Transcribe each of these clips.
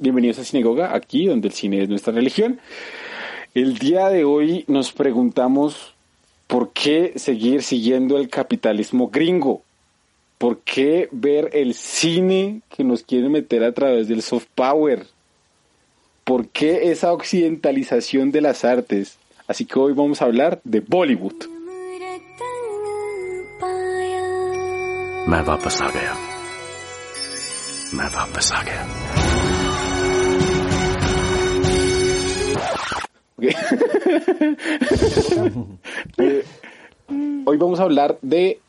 Bienvenidos a Sinagoga, aquí donde el cine es nuestra religión. El día de hoy nos preguntamos por qué seguir siguiendo el capitalismo gringo. ¿Por qué ver el cine que nos quieren meter a través del soft power? ¿Por qué esa occidentalización de las artes? Así que hoy vamos a hablar de Bollywood. मैं वापस आ गया मैं वापस आ गया Eh, hoy vamos a hablar de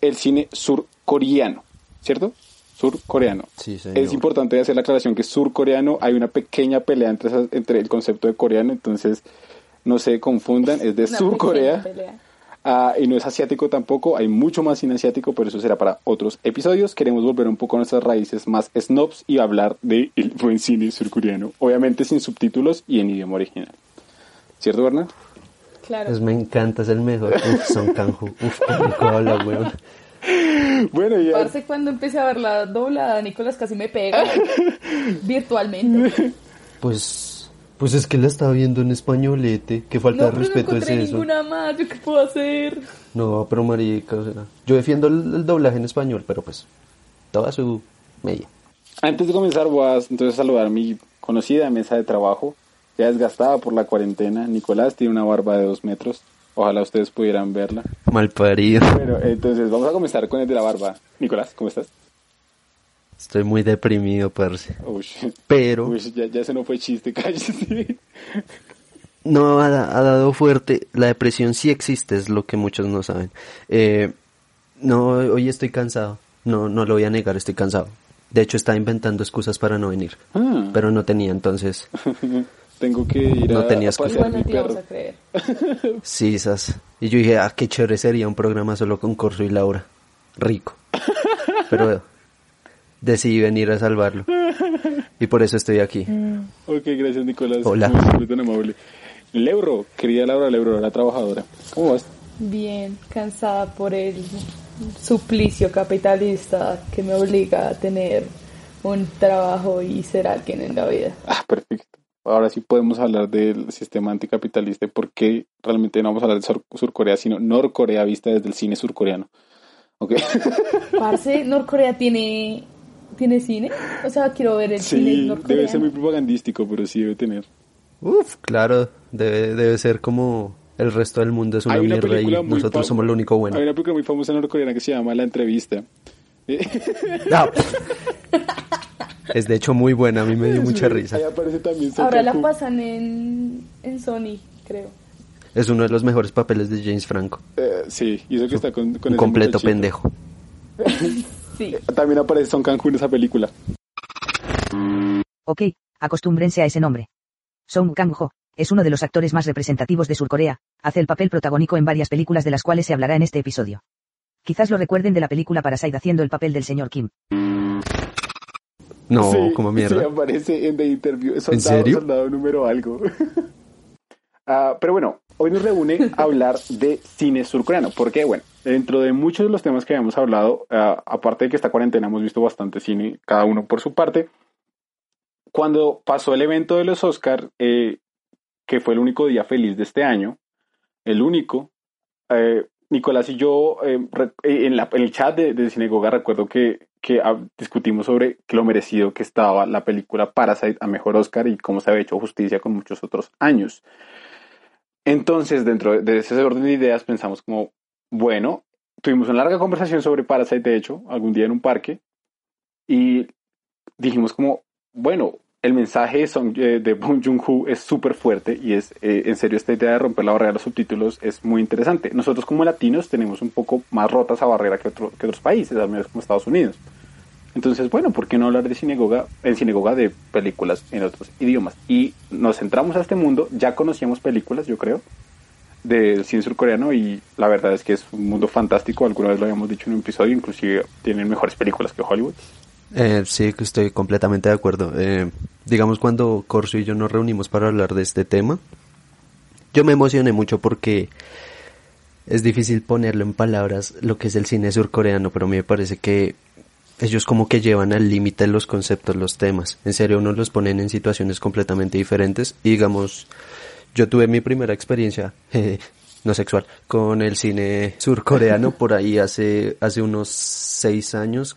el cine surcoreano, ¿cierto? Surcoreano. Sí, señor. Es importante hacer la aclaración que surcoreano hay una pequeña pelea entre, esas- entre el concepto de coreano, entonces no se confundan, es de Una Surcorea. Ah, y no es asiático tampoco, hay mucho más cine asiático, pero eso será para otros episodios. Queremos volver un poco a nuestras raíces más snobs y hablar de el buen cine surcoreano, obviamente sin subtítulos y en idioma original. ¿Cierto, Bernard? Claro. Pues me encanta, es el mejor. Uf, Son Kanju. Uf, qué habla, weón. Bueno, ya. Parce, cuando empecé a ver la doblada, Nicolás casi me pega virtualmente. Pues, pues es que la estaba viendo en españolete. Qué falta No, de pero no respeto es encontré eso. ninguna más. ¿Yo qué puedo hacer? No, pero marica, o sea, yo defiendo el, el doblaje en español, pero pues, toda su media. Antes de comenzar, voy a entonces saludar a mi conocida mesa de trabajo, ya desgastada por la cuarentena. Nicolás tiene una barba de dos metros. Ojalá ustedes pudieran verla. Mal parido. Bueno, entonces vamos a comenzar con el de la barba. Nicolás, ¿cómo estás? Estoy muy deprimido, parce. Uy, Pero uy, ya, ya se no fue chiste, cállese. no ha, ha dado fuerte. La depresión sí existe, es lo que muchos no saben. Eh, no, hoy estoy cansado. No, no lo voy a negar, estoy cansado. De hecho, estaba inventando excusas para no venir. Ah. Pero no tenía, entonces. Tengo que ir No a, tenía a pasear Igual mi no te íbamos perro. a creer. Sí, sas. Y yo dije, ah, qué chévere sería un programa solo con Corso y Laura. Rico. Pero decidí venir a salvarlo. Y por eso estoy aquí. Ok, gracias Nicolás. Hola. Muy siempre tan amable. Leuro, querida Laura Leuro, la trabajadora. ¿Cómo vas? Bien, cansada por el suplicio capitalista que me obliga a tener un trabajo y ser alguien en la vida. Ah, perfecto. Ahora sí podemos hablar del sistema anticapitalista y por qué realmente no vamos a hablar de Sur- Surcorea, sino Norcorea vista desde el cine surcoreano. Ok. Parce, Norcorea tiene tiene cine. O sea, quiero ver el cine Sí, norcoreano. debe ser muy propagandístico, pero sí debe tener. Uf, claro. Debe, debe ser como el resto del mundo es una, Hay una mierda y película muy nosotros somos lo único bueno. Hay una película muy famosa norcoreana que se llama La Entrevista. Ah. es de hecho muy buena, a mí me dio mucha risa. Ahí también Ahora la pasan en, en Sony, creo. Es uno de los mejores papeles de James Franco. Eh, sí, y eso que está con, con Un ese completo muchachito. pendejo. Sí. También aparece Son Kang-ho en esa película. Ok, acostúmbrense a ese nombre. Song Kang-ho es uno de los actores más representativos de Surcorea, hace el papel protagónico en varias películas de las cuales se hablará en este episodio. Quizás lo recuerden de la película Parasite haciendo el papel del señor Kim. No, Sí, como mierda. Sí, aparece en The Interview. Soldado, serio? Soldado número algo. Ah, pero bueno, hoy nos reúne a hablar de cine surcoreano. Porque, bueno, dentro de muchos de los temas que habíamos hablado, ah, aparte de que esta cuarentena hemos visto bastante cine, cada uno por su parte. Cuando pasó el evento de los Oscar, eh, que fue el único día feliz de este año, el único, eh, Nicolás y yo eh, eh, en, el chat de, de Cinegoga recuerdo que, discutimos sobre lo merecido que estaba la película Parasite a mejor Oscar y cómo se había hecho justicia con muchos otros años. Entonces, dentro de ese orden de ideas, pensamos como, bueno, tuvimos una larga conversación sobre Parasite, de hecho, algún día en un parque, y dijimos como, bueno, el mensaje de, Song- eh, de Bong Joon-ho es súper fuerte y es, eh, en serio, esta idea de romper la barrera de los subtítulos es muy interesante. Nosotros como latinos tenemos un poco más rota esa barrera que, que otros países, al menos como Estados Unidos. Entonces, bueno, ¿por qué no hablar de sinagoga, en sinagoga de películas en otros idiomas? Y nos centramos a este mundo, ya conocíamos películas, yo creo, del cine surcoreano y la verdad es que es un mundo fantástico, alguna vez lo habíamos dicho en un episodio, inclusive tienen mejores películas que Hollywood. Eh, sí, estoy completamente de acuerdo. Eh, digamos, cuando Corso y yo nos reunimos para hablar de este tema, yo me emocioné mucho porque es difícil ponerlo en palabras lo que es el cine surcoreano, pero a mí me parece que ellos como que llevan al límite los conceptos, los temas. En serio, uno los ponen en situaciones completamente diferentes. Y digamos, yo tuve mi primera experiencia, no sexual, con el cine surcoreano por ahí hace, hace unos seis años.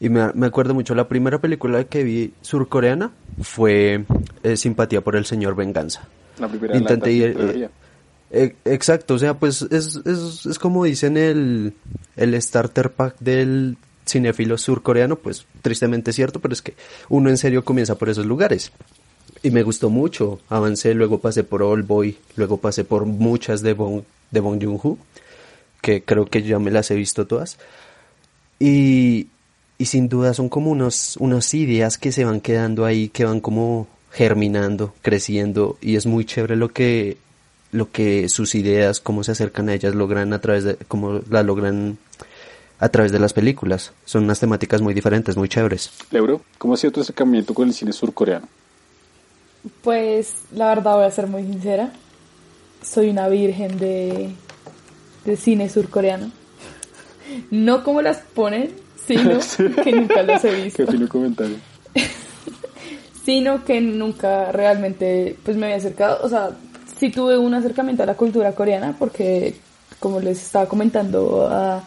Y me, me acuerdo mucho, la primera película que vi surcoreana fue eh, Simpatía por el Señor Venganza. La primera Intenté la- ir, la trilogía. Eh, exacto, o sea, pues es, es, es como dicen el, el starter pack del cinéfilo surcoreano, pues tristemente es cierto, pero es que uno en serio comienza por esos lugares. Y me gustó mucho, avancé, luego pasé por All Boy, luego pasé por muchas de Bong, de Bong Joon-ho, que creo que ya me las he visto todas. Y, y sin duda son como unos, unas ideas que se van quedando ahí, que van como germinando, creciendo, y es muy chévere lo que, lo que sus ideas, cómo se acercan a ellas, logran a través de, cómo las logran a través de las películas. Son unas temáticas muy diferentes, muy chéveres. Leuro, ¿cómo ha sido tu acercamiento con el cine surcoreano? Pues la verdad voy a ser muy sincera. Soy una virgen de, de cine surcoreano. No como las ponen, sino que nunca los he Qué visto. fino comentario. Sino que nunca realmente pues me había acercado. O sea, sí tuve un acercamiento a la cultura coreana porque como les estaba comentando a-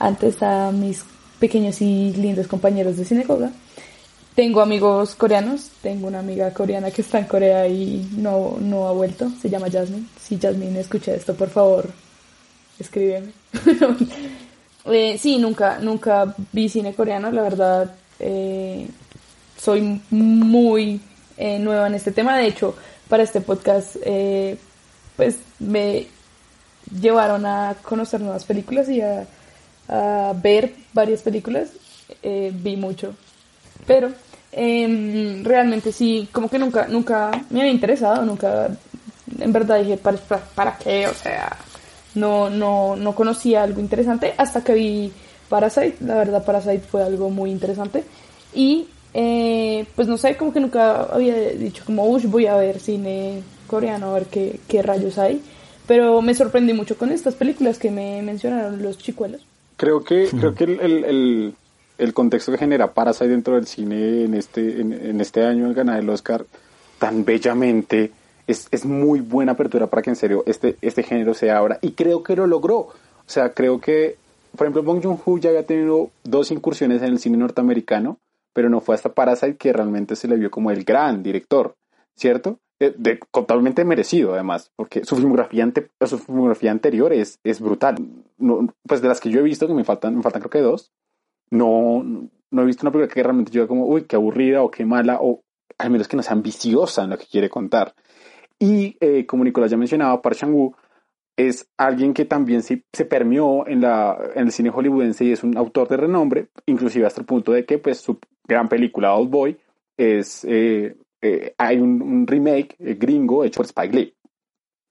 antes a mis pequeños y lindos compañeros de sinagoga, tengo amigos coreanos, tengo una amiga coreana que está en Corea y no, no ha vuelto, se llama Jasmine. Si Jasmine escucha esto, por favor, escríbeme. Eh, sí, nunca, nunca vi cine coreano, la verdad, eh, soy muy eh, nueva en este tema. De hecho, para este podcast, eh, pues me llevaron a conocer nuevas películas y a, a ver varias películas. Eh, vi mucho, pero em, realmente sí, como que nunca, nunca me había interesado, nunca, en verdad dije, ¿para, para, para qué? O sea, no, no, no conocía algo interesante hasta que vi Parasite. La verdad, Parasite fue algo muy interesante. Y, eh, pues no sé, como que nunca había dicho como, uy, voy a ver cine coreano, a ver qué, qué rayos hay. Pero me sorprendí mucho con estas películas que me mencionaron los chicuelos. Creo que, creo que el, el, el, el contexto que genera Parasite dentro del cine en este, en, en este año el ganar el Oscar tan bellamente es, es muy buena apertura para que en serio este, este género se abra y creo que lo logró. O sea, creo que, por ejemplo, Bong Joon-ho ya había tenido dos incursiones en el cine norteamericano, pero no fue hasta Parasite que realmente se le vio como el gran director, ¿cierto? Eh, De, totalmente merecido además, porque su filmografía, ante, su filmografía anterior es, es brutal. No, pues de las que yo he visto, que me faltan, me faltan creo que dos, no, no he visto una película que realmente yo como, uy, qué aburrida o qué mala, o al menos que no sea ambiciosa en lo que quiere contar. Y eh, como Nicolás ya mencionaba, Park Chan-wook es alguien que también se, se permeó en, la, en el cine hollywoodense y es un autor de renombre, inclusive hasta el punto de que pues, su gran película Old Boy es, eh, eh, hay un, un remake eh, gringo hecho por Spike Lee.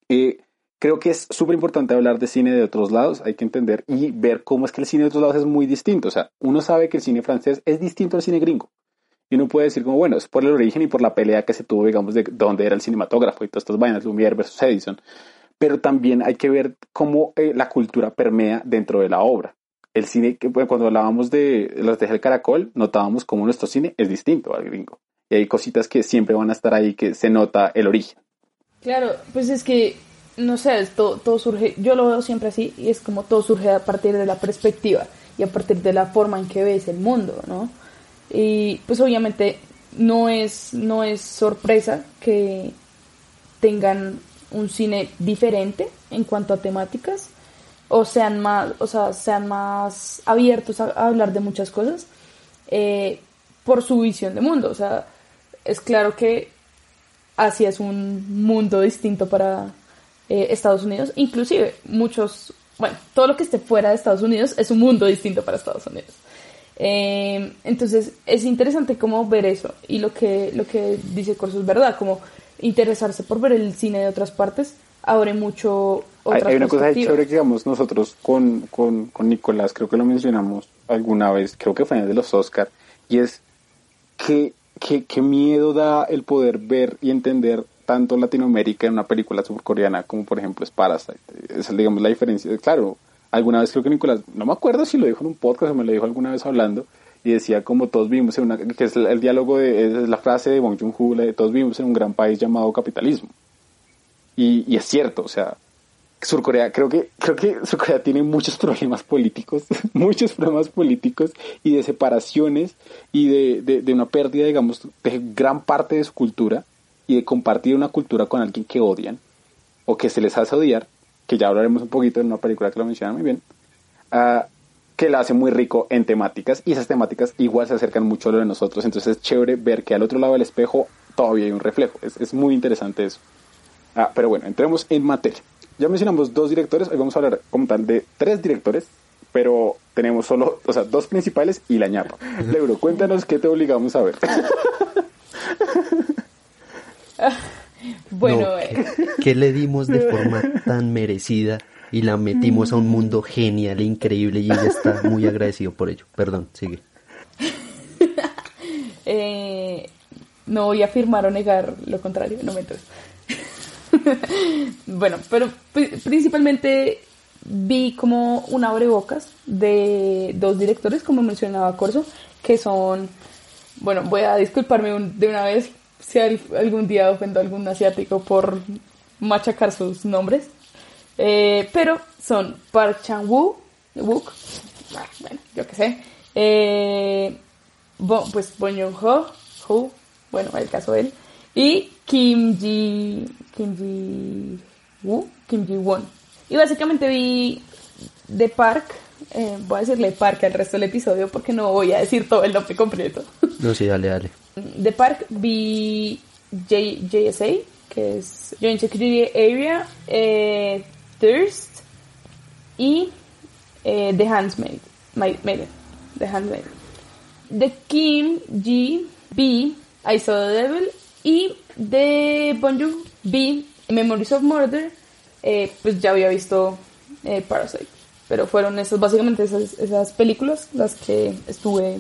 Eh, creo que es súper importante hablar de cine de otros lados, hay que entender y ver cómo es que el cine de otros lados es muy distinto. O sea, uno sabe que el cine francés es distinto al cine gringo. Y uno puede decir como, bueno, es por el origen y por la pelea que se tuvo, digamos, de dónde era el cinematógrafo y todas estas vainas, Lumière versus Edison. Pero también hay que ver cómo eh, la cultura permea dentro de la obra. El cine, que cuando hablábamos de los de El Caracol, notábamos cómo nuestro cine es distinto al gringo. Y hay cositas que siempre van a estar ahí, que se nota el origen. Claro, pues es que, no sé, todo, todo surge, yo lo veo siempre así, y es como todo surge a partir de la perspectiva y a partir de la forma en que ves el mundo, ¿no? Y pues obviamente no es, no es sorpresa que tengan un cine diferente en cuanto a temáticas o sean más, o sea, sean más abiertos a, hablar de muchas cosas eh, por su visión de mundo. O sea, es claro que Asia es un mundo distinto para eh, Estados Unidos, inclusive muchos, bueno, todo lo que esté fuera de Estados Unidos es un mundo distinto para Estados Unidos. Eh, entonces es interesante como ver eso y lo que, lo que dice Corso es verdad, como interesarse por ver el cine de otras partes abre mucho Hay, otras hay una cosa chévere que digamos nosotros con, con, con Nicolás, creo que lo mencionamos alguna vez, creo que fue en el de los Oscar, y es que, que, que miedo da el poder ver y entender tanto Latinoamérica en una película surcoreana como por ejemplo es Parasite. Esa es digamos la diferencia. Claro, alguna vez creo que Nicolás, no me acuerdo si lo dijo en un podcast o me lo dijo alguna vez hablando, y decía como todos vivimos en una, que es el, diálogo de, es la frase de Bong Joon-ho, de todos vivimos en un gran país llamado capitalismo. Y, y es cierto, o sea, Surcorea, creo que, creo que Surcorea tiene muchos problemas políticos, muchos problemas políticos y de separaciones y de, de, de, una pérdida, digamos, de gran parte de su cultura y de compartir una cultura con alguien que odian o que se les hace odiar, que ya hablaremos un poquito en una película que lo menciona muy bien, uh, que la hace muy rico en temáticas y esas temáticas igual se acercan mucho a lo de nosotros, entonces es chévere ver que al otro lado del espejo todavía hay un reflejo, es, es muy interesante eso. Ah, pero bueno, entremos en materia. Ya mencionamos dos directores, hoy vamos a hablar como tal de tres directores, pero tenemos solo, o sea, dos principales y la ñapa. Lebro, cuéntanos qué te obligamos a ver. bueno, No, eh, ¿Qué le dimos de forma tan merecida y la metimos a un mundo genial e increíble y ella está muy agradecido por ello? Perdón, sigue. eh, no voy a afirmar o negar lo contrario, no me entres. bueno, pero pri- principalmente vi como un abrebocas de dos directores, como mencionaba Corso, que son, bueno, voy a disculparme un- de una vez si al- algún día ofendo a algún asiático por machacar sus nombres, Eh, pero son Park Chan-wook, Wook, ah, bueno, yo qué sé, eh, pues Bon Joon-ho, Ho, bueno, el caso de él, y Kim Ji, Kim Ji Woo, Kim Ji Won. Y básicamente vi de Park, eh, voy a decirle Park al resto del episodio porque no voy a decir todo el nombre completo. No, sí, dale, dale. De Park vi J- JSA, que es Joint Security Area, eh, Thirst y eh, The Handmaid, My- Maiden, The Handmaid. De Kim Ji vi I Saw the Devil y de Bon Joon vi Memories of Murder, eh, pues ya había visto eh, Parasite. Pero fueron esas, básicamente esas, esas películas las que estuve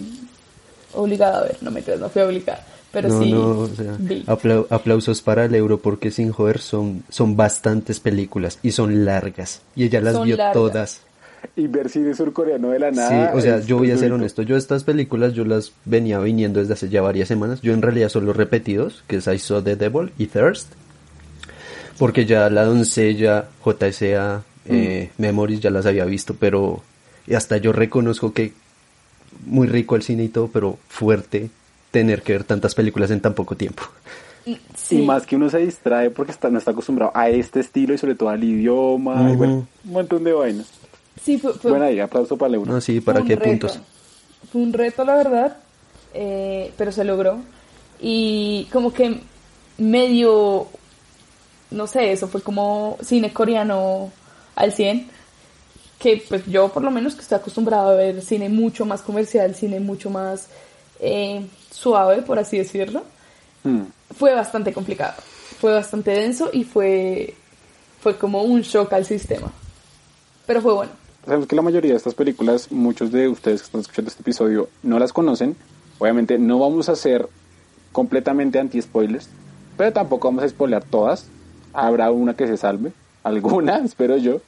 obligada a ver. No me creas, no fui obligada. Pero no, sí no, o sea, vi. aplau- aplausos para el euro porque sin joder son, son bastantes películas y son largas. Y ella las Son vio largas. todas. Y ver cine surcoreano de la Sí, nada. o sea, yo voy a ser rico. honesto. Yo estas películas yo las venía viniendo desde hace ya varias semanas. Yo en realidad solo repetidos, que es I Saw the Devil y Thirst. Porque ya La Doncella, JSA, eh, Memories ya las había visto, pero y hasta yo reconozco que muy rico el cine y todo, pero fuerte tener que ver tantas películas en tan poco tiempo. Sí. Y más que uno se distrae porque está, no está acostumbrado a este estilo y sobre todo al idioma. y Ujú. bueno, un montón de vainas. Sí, fue, fue- Bueno, ahí, aplauso para euro. No, sí, fue ¿para un qué reto. puntos? Fue un reto, la verdad, eh, pero se logró. Y como que medio, no sé, eso fue como cine coreano al 100. Que pues yo por lo menos que estoy acostumbrado a ver cine mucho más comercial, cine mucho más eh, suave, por así decirlo. Hmm. Fue bastante complicado, fue bastante denso y fue, fue como un shock al sistema. Pero fue bueno. Sabemos que la mayoría de estas películas, muchos de ustedes que están escuchando este episodio no las conocen. Obviamente no vamos a ser completamente anti-spoilers, pero tampoco vamos a spoiler todas. Habrá una que se salve, alguna, espero yo.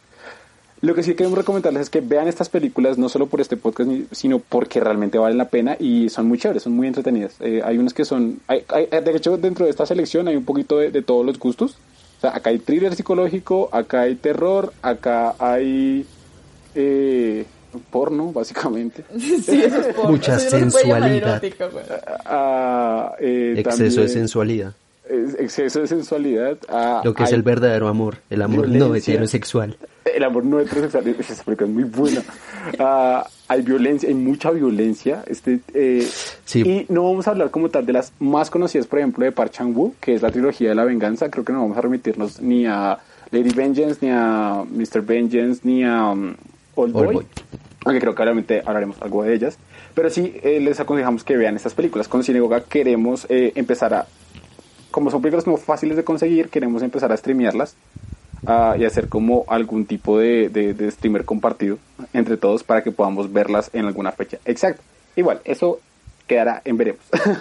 Lo que sí queremos recomendarles es que vean estas películas no solo por este podcast, sino porque realmente valen la pena y son muy chéveres, son muy entretenidas. Eh, hay unas que son... hay- hay- de hecho, dentro de esta selección hay un poquito de, de todos los gustos. O sea, acá hay thriller psicológico, acá hay terror, acá hay eh, porno, básicamente. Sí, eso es porno. Mucha sensualidad. erótico. Ah, eh, Exceso de también, sensualidad. Exceso de sensualidad. Lo que es el verdadero amor, el amor no heterosexual. El amor no heterosexual, esa película es muy buena. Ah, hay violencia, hay mucha violencia. Este, eh, Sí. Y no vamos a hablar como tal de las más conocidas, por ejemplo, de Park Chan-wook, que es la trilogía de la venganza. Creo que no vamos a remitirnos ni a Lady Vengeance, ni a Mr. Vengeance, ni a um, Old Boy. Old Boy. Aunque creo que obviamente hablaremos algo de ellas. Pero sí, eh, les aconsejamos que vean estas películas. Con Cinegoga queremos eh, empezar a... Como son películas no fáciles de conseguir, queremos empezar a streamearlas ah, y hacer como algún tipo de, de, de streamer compartido entre todos para que podamos verlas en alguna fecha. Exacto. Igual, eso quedará en veremos.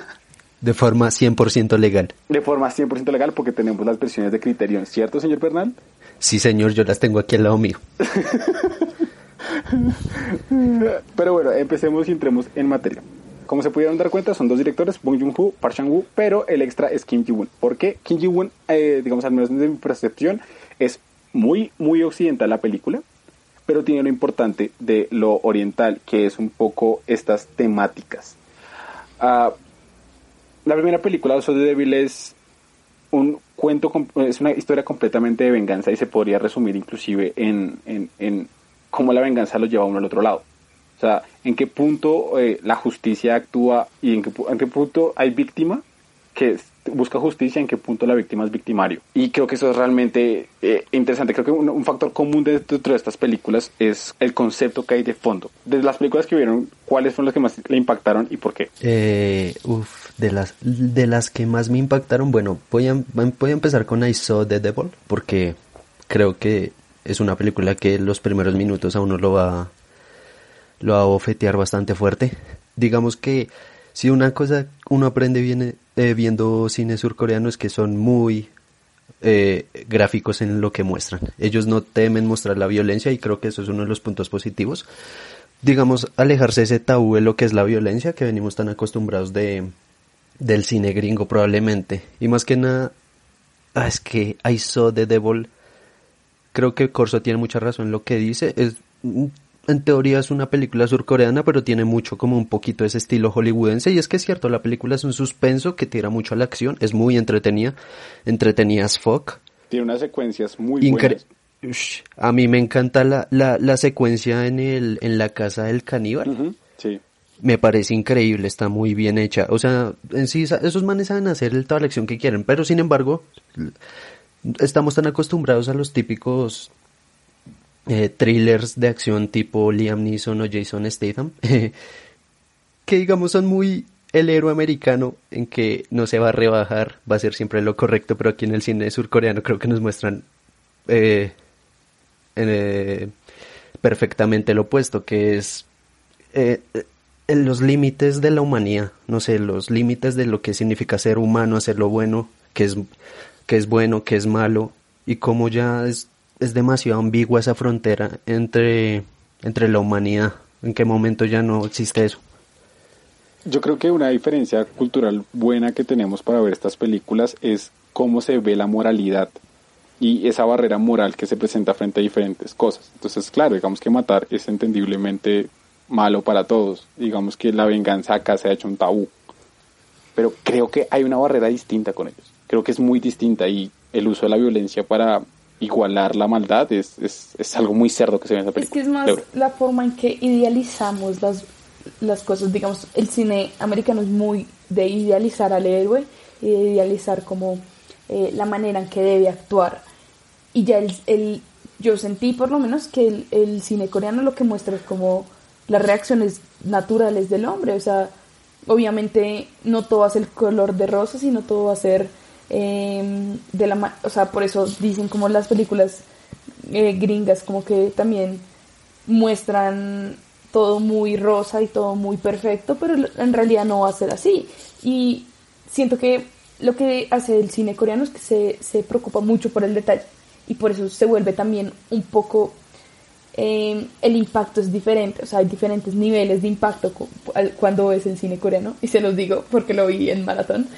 De forma 100% legal. de forma 100% legal porque tenemos las versiones de Criterion, ¿cierto, señor Bernal? Sí, señor, yo las tengo aquí al lado mío. Pero bueno, empecemos y entremos en materia. Como se pudieron dar cuenta, son dos directores, Bong Joon-ho, Park Chan-wook, pero el extra es Kim Ji-woon. ¿Por qué? Kim Ji-woon, eh, digamos, al menos desde mi percepción, es muy, muy occidental la película, pero tiene lo importante de lo oriental, que es un poco estas temáticas. Ah, la primera película, Oso de Débil, es un cuento, es una historia completamente de venganza y se podría resumir inclusive en, en, en cómo la venganza lo lleva uno al otro lado. O sea, en qué punto eh, la justicia actúa y en qué, en qué punto hay víctima que busca justicia, en qué punto la víctima es victimario. Y creo que eso es realmente eh, interesante. Creo que un, un factor común de- dentro de estas películas es el concepto que hay de fondo. De las películas que vieron, ¿cuáles fueron las que más le impactaron y por qué? Eh, uf, de las, de las que más me impactaron, bueno, voy a, voy a empezar con I Saw the Devil, porque creo que es una película que los primeros minutos a uno lo va, lo va a bofetear bastante fuerte. Digamos que si una cosa uno aprende eh, viendo cine surcoreano es que son muy eh, gráficos en lo que muestran. Ellos no temen mostrar la violencia y creo que eso es uno de los puntos positivos. Digamos, alejarse ese tabú de lo que es la violencia que venimos tan acostumbrados de del cine gringo probablemente. Y más que nada, ah, es que I Saw the Devil, creo que Corso tiene mucha razón en lo que dice. Es, en teoría es una película surcoreana, pero tiene mucho como un poquito ese estilo hollywoodense. Y es que es cierto, la película es un suspenso que tira mucho a la acción, es muy entretenida, entretenida as fuck. Tiene unas secuencias muy Incre- buenas. Ush, a mí me encanta la, la, la secuencia en, el, en la casa del caníbal. Sí. Me parece increíble, está muy bien hecha. O sea, en sí, esos manes saben hacer toda la acción que quieren, pero sin embargo, estamos tan acostumbrados a los típicos eh, thrillers de acción tipo Liam Neeson o Jason Statham, que digamos son muy el héroe americano en que no se va a rebajar, va a ser siempre lo correcto, pero aquí en el cine surcoreano creo que nos muestran eh, eh, perfectamente lo opuesto, que es eh, en los límites de la humanidad, no sé, los límites de lo que significa ser humano, hacer lo bueno, que es, que es bueno, que es malo, y cómo ya es, es demasiado ambigua esa frontera entre, entre la humanidad, en qué momento ya no existe eso. Yo creo que una diferencia cultural buena que tenemos para ver estas películas es cómo se ve la moralidad y esa barrera moral que se presenta frente a diferentes cosas. Entonces, claro, digamos que matar es entendiblemente malo para todos. Digamos que la venganza acá se ha hecho un tabú. Pero creo que hay una barrera distinta con ellos. Creo que es muy distinta y el uso de la violencia para igualar la maldad es, es, es algo muy cerdo que se ve en esa Es que es más la forma en que idealizamos las, las cosas. Digamos, el cine americano es muy de idealizar al héroe y de idealizar como eh, la manera en que debe actuar. Y ya el, el- yo sentí por lo menos que el, el cine coreano lo que muestra es como las reacciones naturales del hombre. O sea, obviamente no todo va a ser color de rosa, sino todo va a ser eh, de la... O sea, por eso dicen como las películas eh, gringas como que también muestran todo muy rosa y todo muy perfecto, pero en realidad no va a ser así. Y siento que lo que hace el cine coreano es que se, se preocupa mucho por el detalle y por eso se vuelve también un poco... eh, el impacto es diferente, o sea, hay diferentes niveles de impacto cuando ves el cine coreano, y se los digo porque lo vi en maratón.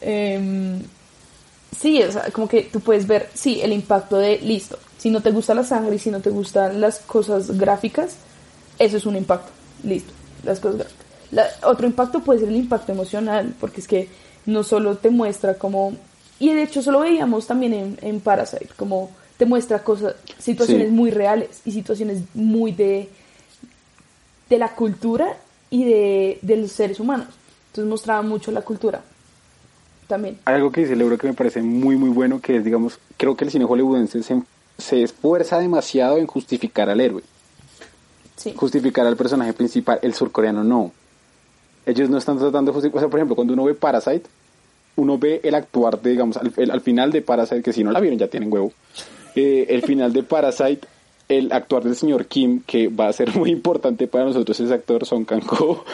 Em, Sí, o sea, como que tú puedes ver, sí, el impacto de, listo, si no te gusta la sangre y si no te gustan las cosas gráficas, eso es un impacto, listo, las cosas gráficas. La- otro impacto puede ser el impacto emocional, porque es que no solo te muestra como, y de hecho eso lo veíamos también en, en Parasite, como te muestra cosas, situaciones Sí. muy reales y situaciones muy de, de la cultura y de, de los seres humanos. Entonces mostraba mucho la cultura también. Hay algo que dice el euro que me parece muy muy bueno, que es, digamos, creo que el cine hollywoodense se, se esfuerza demasiado en justificar al héroe, Sí. justificar al personaje principal, el surcoreano no. Ellos no están tratando de justificar, o sea, por ejemplo, cuando uno ve Parasite, uno ve el actuar de, digamos, al, el- al final de Parasite, que si no la vieron ya tienen huevo, eh, el final de Parasite, el actuar del señor Kim, que va a ser muy importante para nosotros, ese actor Son Kang-ho.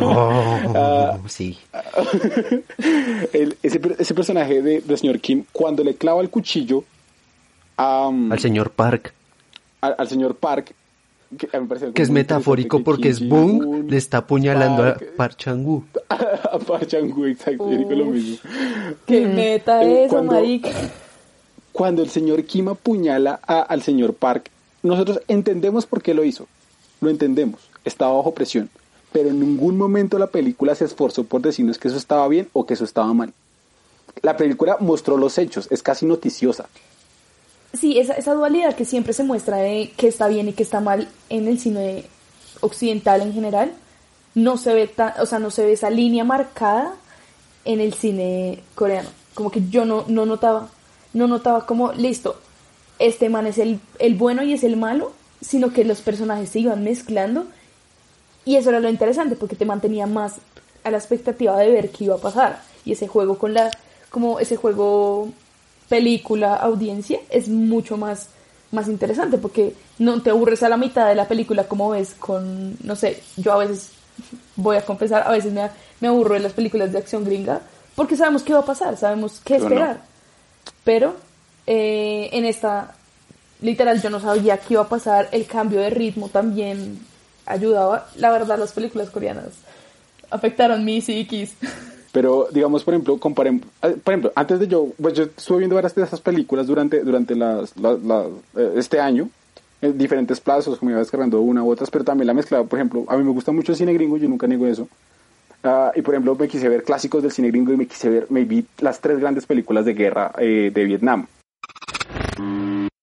Ah, sí. el- ese, ese personaje de- del señor Kim, cuando le clava el cuchillo a, um, Al señor Park. al, al señor Park, que, a mí me pareció Que es metafórico porque que es Boom le está apuñalando a Park- Chan-wook. a Park Chan-wook, exacto, yo digo lo Uf. mismo. ¿Qué meta Eh, eso, cuando- marica? Cuando el señor Kim apuñala a- al señor Park, nosotros entendemos por qué lo hizo. Lo entendemos. Estaba bajo presión. Pero en ningún momento la película se esforzó por decirnos que eso estaba bien o que eso estaba mal. La película mostró los hechos, es casi noticiosa. Sí, esa, esa dualidad que siempre se muestra de qué está bien y qué está mal en el cine occidental en general, no se ve tan, o sea, no se ve esa línea marcada en el cine coreano. Como que yo no, no notaba, no notaba como, listo, este man es el, el bueno y es el malo, sino que los personajes se iban mezclando y eso era lo interesante porque te mantenía más a la expectativa de ver qué iba a pasar. Y ese juego con la, como ese juego película, audiencia, es mucho más, más interesante porque no te aburres a la mitad de la película como ves con, no sé, yo a veces, voy a confesar, a veces me, me aburro de las películas de acción gringa porque sabemos qué va a pasar, sabemos qué Yo no. esperar. Pero eh, en esta, literal, yo no sabía qué iba a pasar, el cambio de ritmo también ayudaba. La verdad, las películas coreanas afectaron mi psiquis. Pero, digamos, por ejemplo, comparemos, eh, por ejemplo, antes de yo, pues yo estuve viendo varias de esas películas durante, durante las, eh, este año, en diferentes plazos, como iba descargando una u otras, pero también la mezclaba, por ejemplo, a mí me gusta mucho el cine gringo, yo nunca niego eso. Ah, y por ejemplo, me quise ver clásicos del cine gringo y me quise ver, me vi las tres grandes películas de guerra eh, de Vietnam.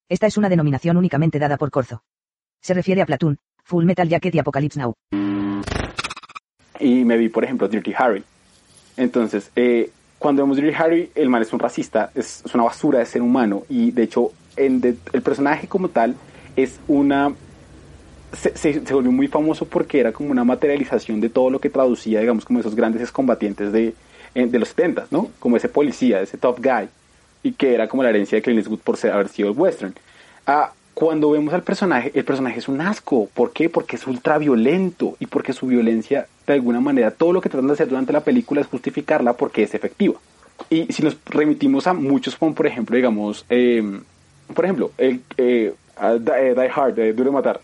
Esta es una denominación únicamente dada por Corzo. Se refiere a Platoon, Full Metal Jacket y Apocalypse Now. y me vi, por ejemplo, Dirty Harry. Entonces, eh, cuando vemos Dirty Harry, el man es un racista, es, una basura de ser humano y de hecho el personaje como tal es una... Se, se- se volvió muy famoso porque era como una materialización de todo lo que traducía, digamos, como esos grandes excombatientes de, eh, de los 70, ¿no? Como ese policía, ese top guy, y que era como la herencia de Clint Eastwood por haber sido el western. Ah, cuando vemos al personaje, el personaje es un asco. ¿Por qué? Porque es ultra violento y porque su violencia, de alguna manera, todo lo que tratan de hacer durante la película es justificarla porque es efectiva. Y si nos remitimos a muchos, como por ejemplo, digamos, eh, por ejemplo, el eh, eh, Die Hard, eh, Duro Matar.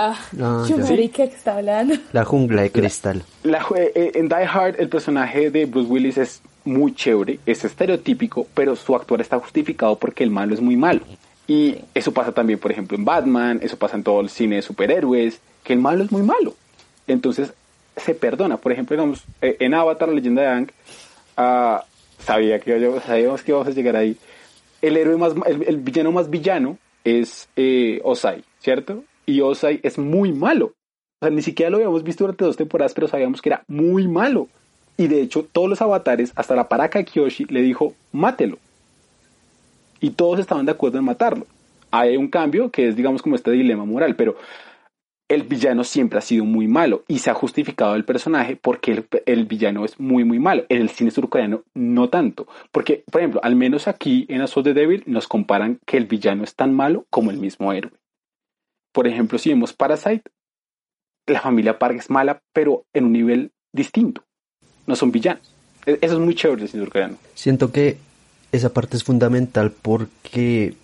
Ah, Ah, yo que está hablando. La jungla de cristal. La jue- eh, en Die Hard el personaje de Bruce Willis es muy chévere, es estereotípico, pero su actuar está justificado porque el malo es muy malo. Y eso pasa también, por ejemplo, en Batman, eso pasa en todo el cine de superhéroes, que el malo es muy malo. Entonces se perdona. Por ejemplo, digamos, eh, en Avatar, la leyenda de Aang, ah, sabía que yo- sabíamos que íbamos a llegar ahí. El héroe más, el, el villano más villano es eh, Osai, ¿cierto? Y Osai es muy malo. O sea, ni siquiera lo habíamos visto durante dos temporadas, pero sabíamos que era muy malo. Y de hecho, todos los avatares, hasta la paraca de Kyoshi, le dijo, mátelo. Y todos estaban de acuerdo en matarlo. Hay un cambio que es, digamos, como este dilema moral, pero el villano siempre ha sido muy malo y se ha justificado el personaje porque el, el villano es muy, muy malo. En el cine surcoreano no tanto. Porque, por ejemplo, al menos aquí en Assault the Devil nos comparan que el villano es tan malo como el mismo héroe. Por ejemplo, si vemos Parasite, la familia Park es mala, pero en un nivel distinto. No son villanos. E- Eso es muy chévere cine surcoreano. Siento que esa parte es fundamental porque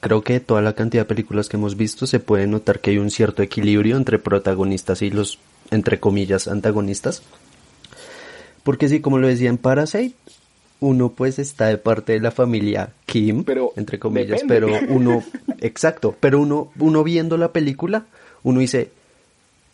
creo que toda la cantidad de películas que hemos visto se puede notar que hay un cierto equilibrio entre protagonistas y los, entre comillas, antagonistas. Porque sí, como lo decía en Parasite, uno pues está de parte de la familia Kim, Pero entre comillas, depende. pero uno, exacto, pero uno, uno viendo la película, uno dice,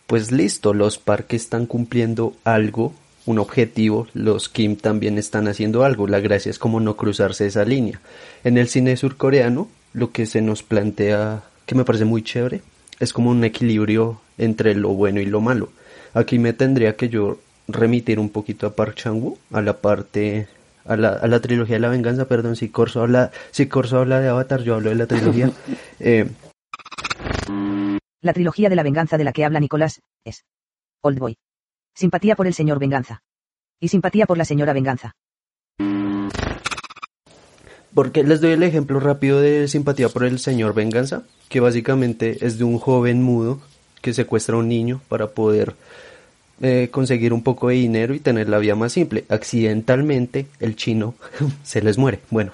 pues listo, los Park están cumpliendo algo, un objetivo, los Kim también están haciendo algo, la gracia es como no cruzarse esa línea. En el cine surcoreano, lo que se nos plantea, que me parece muy chévere, es como un equilibrio entre lo bueno y lo malo. Aquí me tendría que yo remitir un poquito a Park Chan-wook, a la parte a la, a la trilogía de la venganza, perdón, si Corso habla, si Corso habla de Avatar, yo hablo de la trilogía. Eh, La trilogía de la venganza de la que habla Nicolás, es Old Boy. Simpatía por el señor Venganza. Y simpatía por la señora Venganza. Porque les doy el ejemplo rápido de simpatía por el señor Venganza, que básicamente es de un joven mudo que secuestra a un niño para poder eh, conseguir un poco de dinero y tener la vida más simple. Accidentalmente el chino se les muere. Bueno,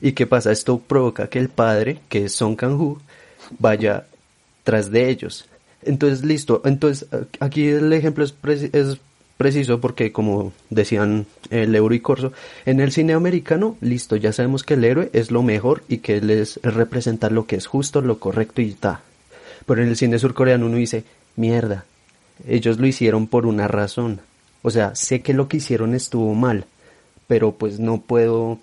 ¿y qué pasa? Esto provoca que el padre, que es Song Kang-ho, vaya tras de ellos. Entonces, listo. Entonces, aquí el ejemplo es, preci- es preciso porque, como decían el Euro y Corso, en el cine americano, listo, ya sabemos que el héroe es lo mejor y que él es representar lo que es justo, lo correcto y ta. Pero en el cine surcoreano uno dice, mierda, ellos lo hicieron por una razón. O sea, sé que lo que hicieron estuvo mal, pero pues no puedo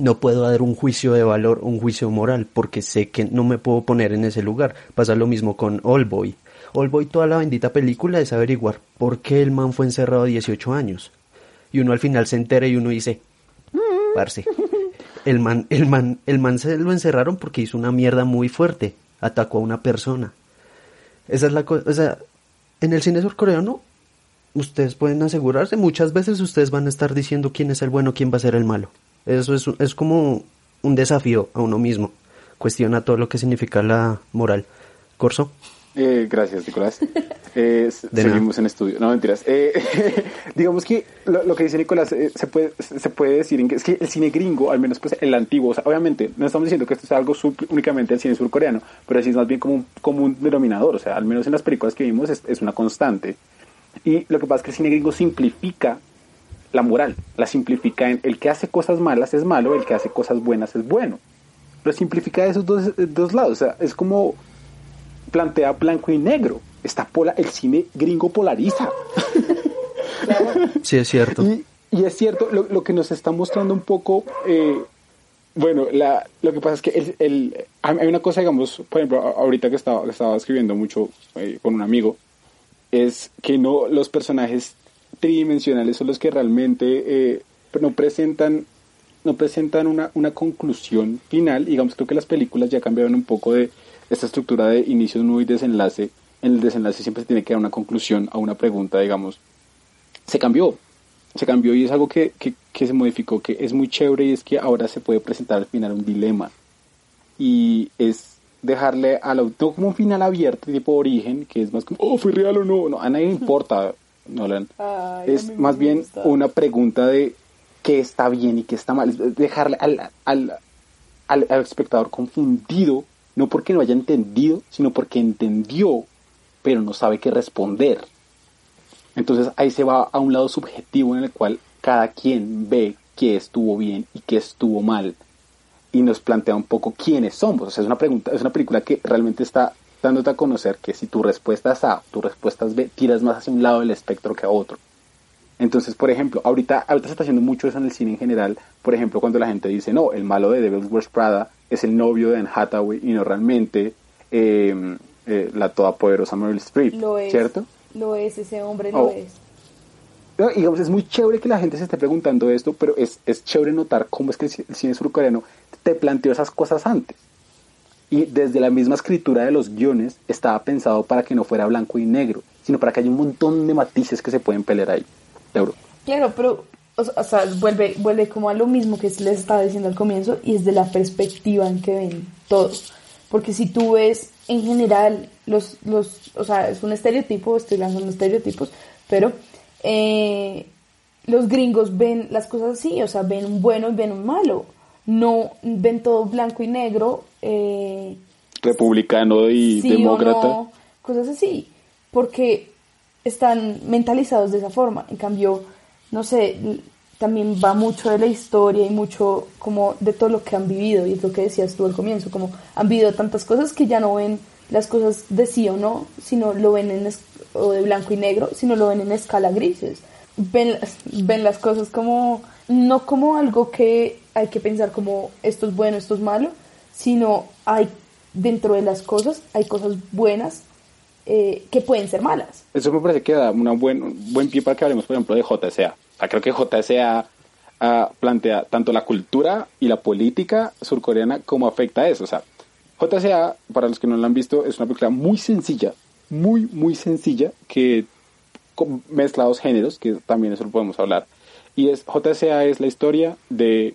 no puedo dar un juicio de valor, un juicio moral, porque sé que no me puedo poner en ese lugar. Pasa lo mismo con Boy. All Boy toda la bendita película es averiguar por qué el man fue encerrado 18 años. Y uno al final se entera y uno dice, parce, el man, el man, el man se lo encerraron porque hizo una mierda muy fuerte, atacó a una persona. Esa es la cosa, o sea, en el cine surcoreano ustedes pueden asegurarse, muchas veces ustedes van a estar diciendo quién es el bueno, quién va a ser el malo. Eso es, es como un desafío a uno mismo. Cuestiona todo lo que significa la moral. Corso. Eh, gracias, Nicolás. Eh, seguimos en estudio. No, mentiras. Eh, digamos que lo, lo que dice Nicolás eh, se, puede, se puede decir en que es que el cine gringo, al menos pues el antiguo, o sea, obviamente no estamos diciendo que esto sea algo sub- únicamente del cine surcoreano, pero sí es más bien como un, como un denominador. O sea, al menos en las películas que vimos es, es una constante. Y lo que pasa es que el cine gringo simplifica la moral, la simplifica en el que hace cosas malas es malo, el que hace cosas buenas es bueno. Lo simplifica de esos dos, dos lados. O sea, es como plantea blanco y negro. Está pola, el cine gringo polariza. Sí, es cierto. Y, y es cierto, lo, lo que nos está mostrando un poco, eh, bueno, la, lo que pasa es que el, el- hay una cosa, digamos, por ejemplo, ahorita que estaba, que estaba escribiendo mucho eh, con un amigo, es que no los personajes tridimensionales son los que realmente eh, no presentan no presentan una, una conclusión final. Digamos, creo que las películas ya cambiaron un poco de esta estructura de inicio nudo y desenlace. En el desenlace siempre se tiene que dar una conclusión a una pregunta, digamos. Se cambió, se cambió y es algo que, que, que se modificó, que es muy chévere y es que ahora se puede presentar al final un dilema. Y es dejarle al autor como un final abierto, tipo origen, que es más como, oh, fue real o no. no a nadie le importa, Nolan. Ay, es más bien gusta. una pregunta de qué está bien y qué está mal. Es dejarle al, al, al, al espectador confundido, no porque no haya entendido, sino porque entendió, pero no sabe qué responder. Entonces ahí se va a un lado subjetivo en el cual cada quien ve qué estuvo bien y qué estuvo mal y nos plantea un poco quiénes somos. O sea, es una pregunta, es una película que realmente está dándote a conocer que si tu respuesta es A, tu respuesta es B, tiras más hacia un lado del espectro que a otro. Entonces, por ejemplo, ahorita, ahorita se está haciendo mucho eso en el cine en general. Por ejemplo, cuando la gente dice, no, el malo de Devil's Wears Prada es el novio de Anne Hathaway y no realmente eh, eh, la todopoderosa Meryl Streep, Lo es. ¿cierto? Lo es, ese hombre Oh. lo es. No, digamos, es muy chévere que la gente se esté preguntando esto, pero es, es chévere notar cómo es que el cine surcoreano te planteó esas cosas antes. Y desde la misma escritura de los guiones estaba pensado para que no fuera blanco y negro, sino para que haya un montón de matices que se pueden pelear ahí. Claro, pero o sea, vuelve, vuelve como a lo mismo que les estaba diciendo al comienzo y es de la perspectiva en que ven todo. Porque si tú ves en general los, los, o sea, es un estereotipo, estoy lanzando estereotipos, pero eh, los gringos ven las cosas así, o sea, ven un bueno y ven un malo. No ven todo blanco y negro, eh, Republicano y sí o demócrata. no, cosas así, porque están mentalizados de esa forma. En cambio, no sé, también va mucho de la historia y mucho como de todo lo que han vivido, y es lo que decías tú al comienzo, como han vivido tantas cosas que ya no ven las cosas de sí o no, sino lo ven en o de blanco y negro, sino lo ven en escala grises. Ven, ven las cosas como, no como algo que hay que pensar como esto es bueno, esto es malo, sino hay dentro de las cosas, hay cosas buenas eh, que pueden ser malas. Eso me parece que da una buen, un buen pie para que hablemos, por ejemplo, de JSA. O sea, creo que JSA ah, plantea tanto la cultura y la política surcoreana como afecta a eso. O sea, JSA, para los que no la han visto, es una película muy sencilla, muy, muy sencilla, que mezcla dos géneros, que también eso lo podemos hablar. Y es, JSA es la historia de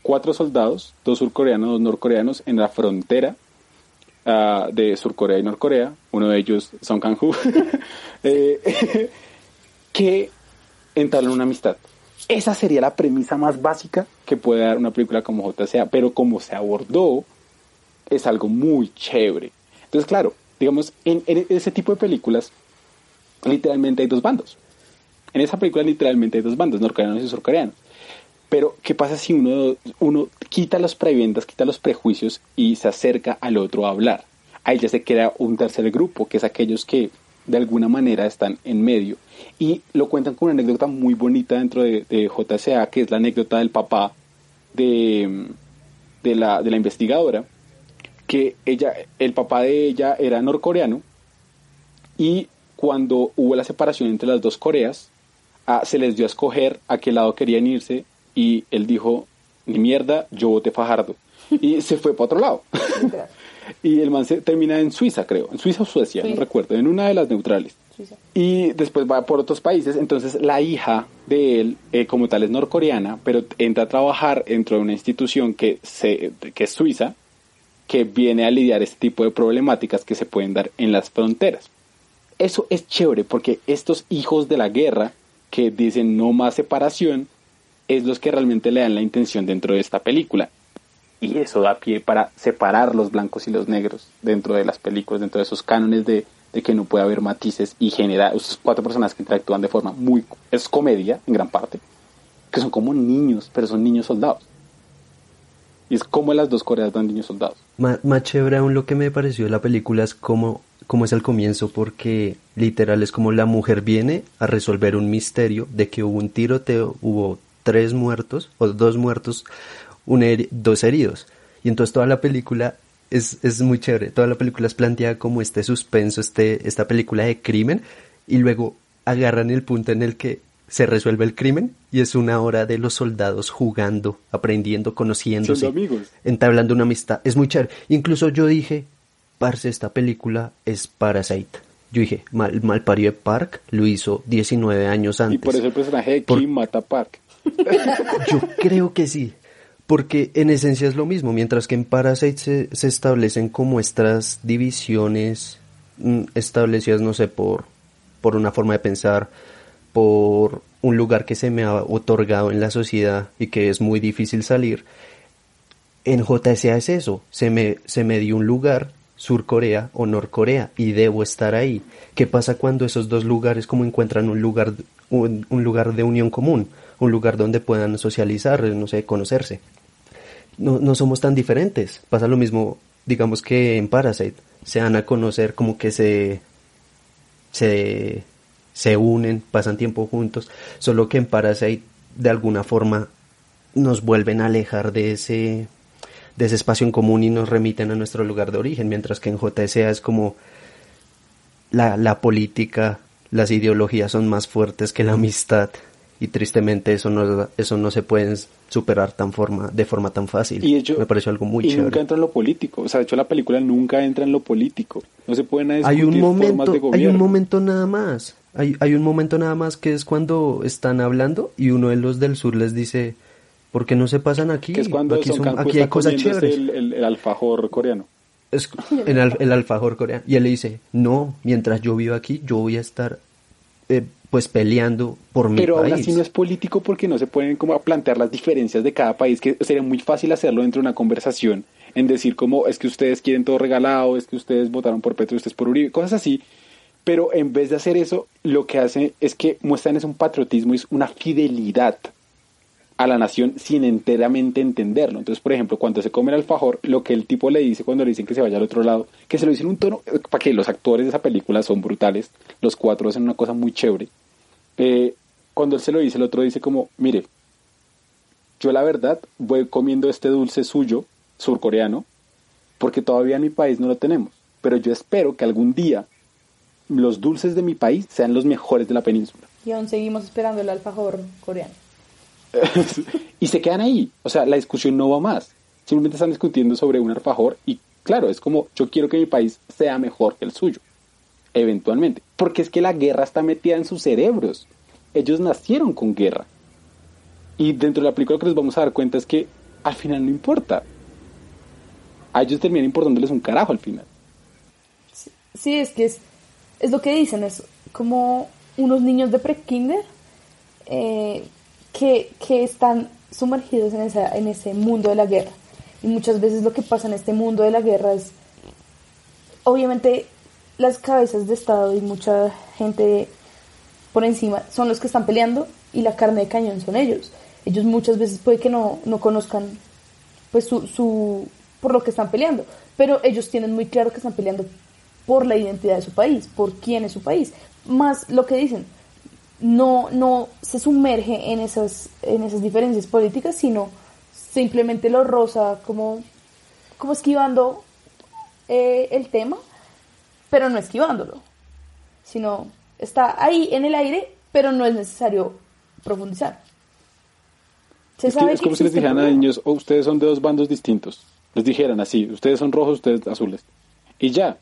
cuatro soldados, dos surcoreanos, dos norcoreanos, en la frontera ah, de Surcorea y Norcorea, uno de ellos Song Kang-ho, eh, que entablan una amistad. Esa sería la premisa más básica que puede dar una película como JSA, pero como se abordó, es algo muy chévere. Entonces, claro, digamos, en, en ese tipo de películas, literalmente hay dos bandos. En esa película literalmente hay dos bandos, norcoreanos y surcoreanos. Pero, ¿qué pasa si uno, uno quita las preventas, quita los prejuicios y se acerca al otro a hablar? Ahí ya se crea un tercer grupo, que es aquellos que de alguna manera están en medio. Y lo cuentan con una anécdota muy bonita dentro de, de JCA, que es la anécdota del papá de, de, la, de la investigadora, que ella, el papá de ella era norcoreano y cuando hubo la separación entre las dos Coreas, ah, se les dio a escoger a qué lado querían irse y él dijo, ni mierda, yo voté Fajardo. Y se fue para otro lado. y el man se termina en Suiza, creo, en Suiza o Suecia, no recuerdo, en una de las neutrales. Suiza. Y después va por otros países. Entonces la hija de él, eh, como tal, es norcoreana, pero entra a trabajar dentro de una institución que, se, que es suiza, que viene a lidiar este tipo de problemáticas que se pueden dar en las fronteras. Eso es chévere porque estos hijos de la guerra que dicen no más separación es los que realmente le dan la intención dentro de esta película. Y eso da pie para separar los blancos y los negros dentro de las películas, dentro de esos cánones de, que no puede haber matices y generar esos cuatro personas que interactúan de forma muy... es comedia en gran parte, que son como niños, pero son niños soldados. Y es como las dos Coreas dan niños soldados. Más, más chévere aún lo que me pareció de la película es como, como es el comienzo, porque literal es como la mujer viene a resolver un misterio de que hubo un tiroteo, hubo tres muertos, o dos muertos, un dos heridos. Y entonces toda la película es, es muy chévere. Toda la película es planteada como este suspenso, este, esta película de crimen, y luego agarran el punto en el que se resuelve el crimen y es una hora de los soldados jugando, aprendiendo, conociéndose, amigos. entablando una amistad. Es muy chévere. Incluso yo dije, parce, esta película es Parasite. Yo dije, mal, mal parido de Park lo hizo 19 años antes. Y por eso el personaje de Por- mata a Park. Yo creo que sí. Porque en esencia es lo mismo, mientras que en Parasite se, se establecen como estas divisiones mm, establecidas, no sé, por, por una forma de pensar, por un lugar que se me ha otorgado en la sociedad y que es muy difícil salir. En JSA es eso, se me, se me dio un lugar, Surcorea o Norcorea, y debo estar ahí. ¿Qué pasa cuando esos dos lugares como encuentran un lugar, un lugar de unión común? Un lugar donde puedan socializar, no sé, conocerse. No, no somos tan diferentes. Pasa lo mismo, digamos que en Parasite. Se dan a conocer como que se, se, se unen, pasan tiempo juntos, solo que en Parasite de alguna forma nos vuelven a alejar de ese, de ese espacio en común y nos remiten a nuestro lugar de origen, mientras que en JSA es como la, la política, las ideologías son más fuertes que la amistad y tristemente eso no, eso no se puede superar tan forma, de forma tan fácil. Y hecho, Me pareció algo muy y chévere. nunca entra en lo político. O sea, de hecho, la película nunca entra en lo político. No se pueden discutir hay un formas momento, de hay un momento nada más. Hay, hay un momento nada más que es cuando están hablando y uno de los del sur les dice, ¿por qué no se pasan aquí? que es cuando aquí, son- aquí hay cosas chéveres. El, el- el alfajor coreano. Es el, el alfajor coreano. Y él le dice, no, mientras yo vivo aquí, yo voy a estar eh, pues peleando por mi Pero aún país. así no es político porque no se pueden como plantear las diferencias de cada país, que sería muy fácil hacerlo dentro de una conversación, en decir como es que ustedes quieren todo regalado, es que ustedes votaron por Petro, ustedes por Uribe, cosas así. Pero en vez de hacer eso, lo que hacen es que muestran es un patriotismo y es una fidelidad a la nación sin enteramente entenderlo. Entonces, por ejemplo, cuando se come el alfajor, lo que el tipo le dice cuando le dicen que se vaya al otro lado, que se lo dice en un tono, eh, para que los actores de esa película son brutales, los cuatro hacen una cosa muy chévere. Eh, cuando él se lo dice, el otro dice como, mire, yo la verdad voy comiendo este dulce suyo, surcoreano, porque todavía en mi país no lo tenemos, pero yo espero que algún día los dulces de mi país sean los mejores de la península. Y aún seguimos esperando el alfajor coreano. y se quedan ahí. O sea, la discusión no va más. Simplemente están discutiendo sobre un alfajor y claro, es como yo quiero que mi país sea mejor que el suyo. Eventualmente. Porque es que la guerra está metida en sus cerebros. Ellos nacieron con guerra. Y dentro de la película lo que nos vamos a dar cuenta es que al final no importa. A ellos terminan importándoles un carajo al final. Sí, es que es, es lo que dicen, es como unos niños de pre-kinder eh, que, están sumergidos en, esa, en ese mundo de la guerra. Y muchas veces lo que pasa en este mundo de la guerra es, obviamente las cabezas de Estado y mucha gente por encima son los que están peleando y la carne de cañón son ellos. Ellos muchas veces puede que no, no conozcan pues su, su, por lo que están peleando, pero ellos tienen muy claro que están peleando por la identidad de su país, por quién es su país. Más lo que dicen, no, no se sumerge en esas, en esas diferencias políticas, sino simplemente lo rosa como, como esquivando eh, el tema, pero no esquivándolo, sino está ahí en el aire, pero no es necesario profundizar. Se es, sabe que, es como si les dijeran a niños, oh, ustedes son de dos bandos distintos. Les dijeran así, ustedes son rojos, ustedes azules. Y ya.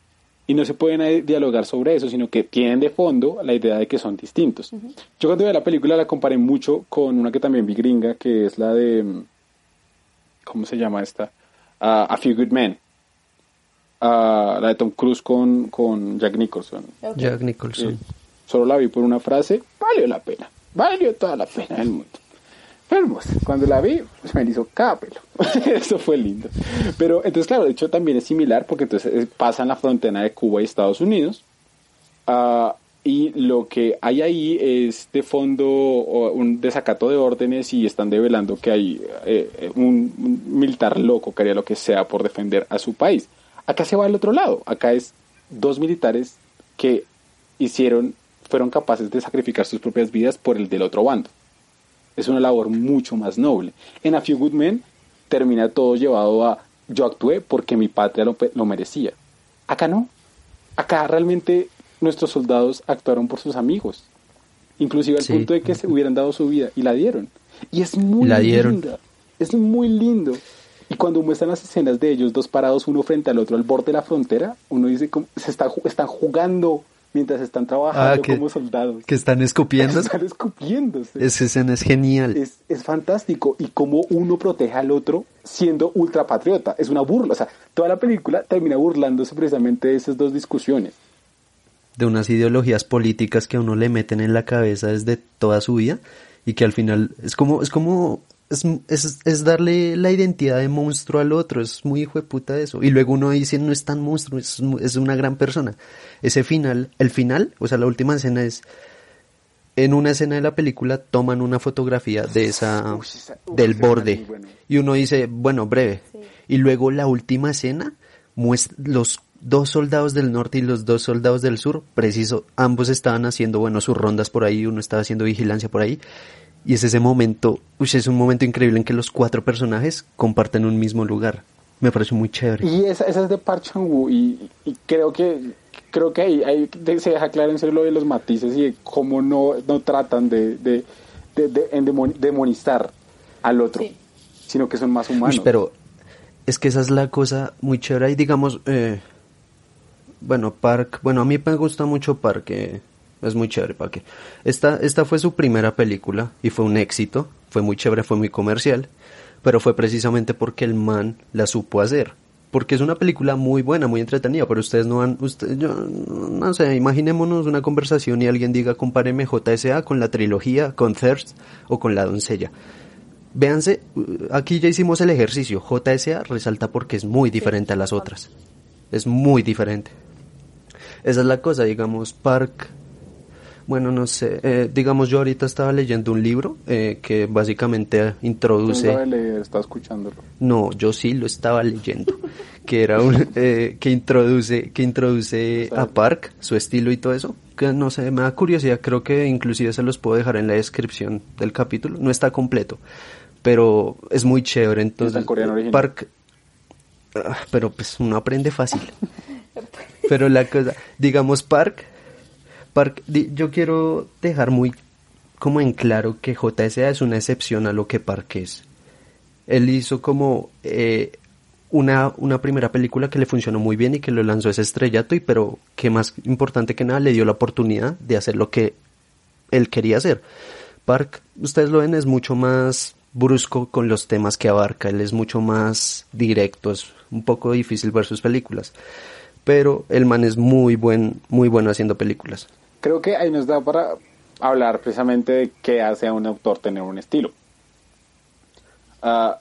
Y no se pueden dialogar sobre eso, sino que tienen de fondo la idea de que son distintos. Yo cuando vi la película la comparé mucho con una que también vi gringa, que es la de... Mm, ¿Cómo se llama esta? Uh, a Few Good Men. Uh, la de Tom Cruise con, con Jack Nicholson. Jack Nicholson. Eh, solo la vi por una frase, valió la pena. Valió toda la pena del mundo. Cuando la vi, pues, me hizo cada pelo. Eso fue lindo. Pero entonces, claro, de hecho también es similar porque entonces eh, pasa en la frontera de Cuba y Estados Unidos. Ah, y lo que hay ahí es de fondo un desacato de órdenes y están develando que hay eh, un, militar loco que haría lo que sea por defender a su país. Acá se va al otro lado. Acá es dos militares que hicieron, fueron capaces de sacrificar sus propias vidas por el del otro bando. Es una labor mucho más noble. En A Few Good Men termina todo llevado a yo actué porque mi patria lo, lo merecía. Acá no. Acá realmente nuestros soldados actuaron por sus amigos. Inclusive al punto de que se hubieran dado su vida y la dieron. Y es muy la linda. Es muy lindo. Y cuando muestran las escenas de ellos dos parados uno frente al otro al borde de la frontera, uno dice como se está, están jugando mientras están trabajando ah, como soldados. Que están escupiendo. están escupiéndose. Esa escena es genial. Es, es fantástico. Y cómo uno protege al otro siendo ultra patriota. Es una burla. O sea, toda la película termina burlándose precisamente de esas dos discusiones. De unas ideologías políticas que a uno le meten en la cabeza desde toda su vida y que al final es como, es como es, es, darle la identidad de monstruo al otro, es muy hijo de puta eso. Y luego uno dice, no es tan monstruo, es, es una gran persona. Ese final, el final, o sea, la última escena es, en una escena de la película toman una fotografía de esa, del borde. Y uno dice, bueno, breve. Y luego la última escena muestra los dos soldados del norte y los dos soldados del sur, preciso, ambos estaban haciendo, bueno, sus rondas por ahí, uno estaba haciendo vigilancia por ahí, y es ese momento, uy, es un momento increíble en que los cuatro personajes comparten un mismo lugar. Me parece muy chévere. Y esa, esa es de Park Chan-woo y, creo que creo que ahí, ahí, se deja claro en serio lo de los matices y de cómo no, no tratan de, de, demonizar al otro, sino que son más humanos. pero es que esa es la cosa muy chévere y digamos, eh, bueno, Park, bueno, a mí me gusta mucho Park, eh, es muy chévere, ¿para qué? Esta, esta fue su primera película y fue un éxito, fue muy chévere, fue muy comercial, pero fue precisamente porque el man la supo hacer. Porque es una película muy buena, muy entretenida, pero ustedes no han, usted, yo, no sé, imaginémonos una conversación y alguien diga, compáreme JSA con la trilogía, con Thirst o con La Doncella. Véanse, aquí ya hicimos el ejercicio. JSA resalta porque es muy diferente a las otras. Es muy diferente. Esa es la cosa, digamos, Park bueno, no sé, eh, digamos yo ahorita estaba leyendo un libro eh, que básicamente introduce... No leer, estaba escuchándolo. No, yo sí lo estaba leyendo, que era un, eh, que introduce, que introduce a Park, su estilo y todo eso, que no sé, me da curiosidad, creo que inclusive se los puedo dejar en la descripción del capítulo, no está completo, pero es muy chévere, entonces... Park... Ah, pero pues uno aprende fácil. pero la cosa, digamos Park yo quiero dejar muy como en claro que JSA es una excepción a lo que Park es. Él hizo como eh, una, una primera película que le funcionó muy bien y que lo lanzó ese estrellato, y pero que más importante que nada le dio la oportunidad de hacer lo que él quería hacer. Park, ustedes lo ven, es mucho más brusco con los temas que abarca, él es mucho más directo, es un poco difícil ver sus películas. Pero el man es muy buen, muy bueno haciendo películas creo que ahí nos da para hablar precisamente de qué hace a un autor tener un estilo. Ah,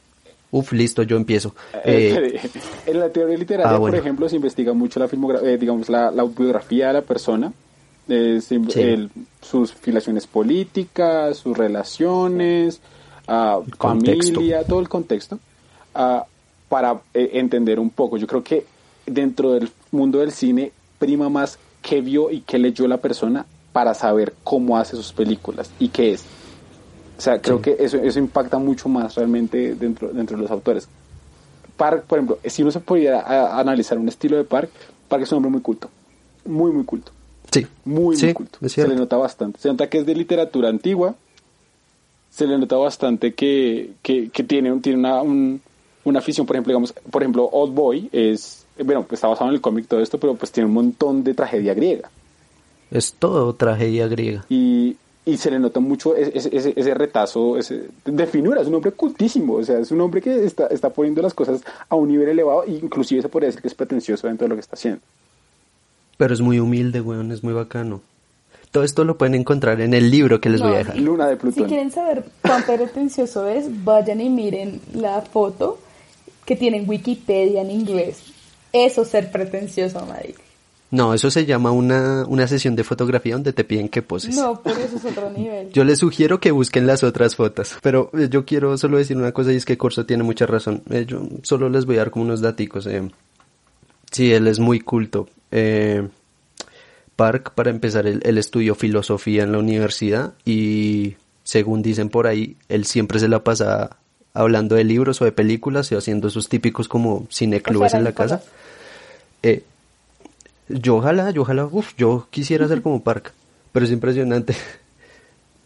Uf, listo, yo empiezo. Eh, en la teoría literaria, ah, bueno. por ejemplo, se investiga mucho la filmografía, eh, digamos, la, la biografía de la persona, eh, se- Sí. el- sus filiaciones políticas, sus relaciones, ah, familia, todo el contexto, para entender un poco. Yo creo que dentro del mundo del cine prima más qué vio y qué leyó la persona para saber cómo hace sus películas y qué es. O sea, creo que eso, eso impacta mucho más realmente dentro, dentro de los autores. Park, por ejemplo, si uno se pudiera a- analizar un estilo de Park, Park es un hombre muy culto. Muy, muy culto. Sí, Muy, sí, muy culto. Se le nota bastante. Se nota que es de literatura antigua. Se le nota bastante que, que, que tiene, un- tiene una, un- una afición, por ejemplo, digamos, por ejemplo, Old Boy es, bueno, pues está basado en el cómic todo esto, pero pues tiene un montón de tragedia griega. Es todo tragedia griega. y, y se le nota mucho ese, ese- retazo ese, de finura, es un hombre cultísimo, o sea, es un hombre que está, está poniendo las cosas a un nivel elevado, e inclusive se podría decir que es pretencioso dentro de lo que está haciendo. Pero es muy humilde, weón, es muy bacano. Todo esto lo pueden encontrar en el libro que les voy a dejar. Luna de Si Plutón. quieren saber cuán pretencioso es, vayan y miren la foto que tiene en Wikipedia en inglés. Eso es ser pretencioso, Mike. No, eso se llama una, una sesión de fotografía donde te piden que poses. No, pero eso es otro nivel. Yo les sugiero que busquen las otras fotos. Pero eh, yo quiero solo decir una cosa y es que Corso tiene mucha razón. Eh, yo solo les voy a dar como unos daticos. Eh. Sí, él es muy culto. Eh, Park, para empezar, él, él estudió filosofía en la universidad y según dicen por ahí, él siempre se la pasa hablando de libros o de películas y haciendo esos típicos como cineclubes O sea, en la casa. Eh, yo ojalá, yo ojalá, uf, yo quisiera ser como Park, pero es impresionante.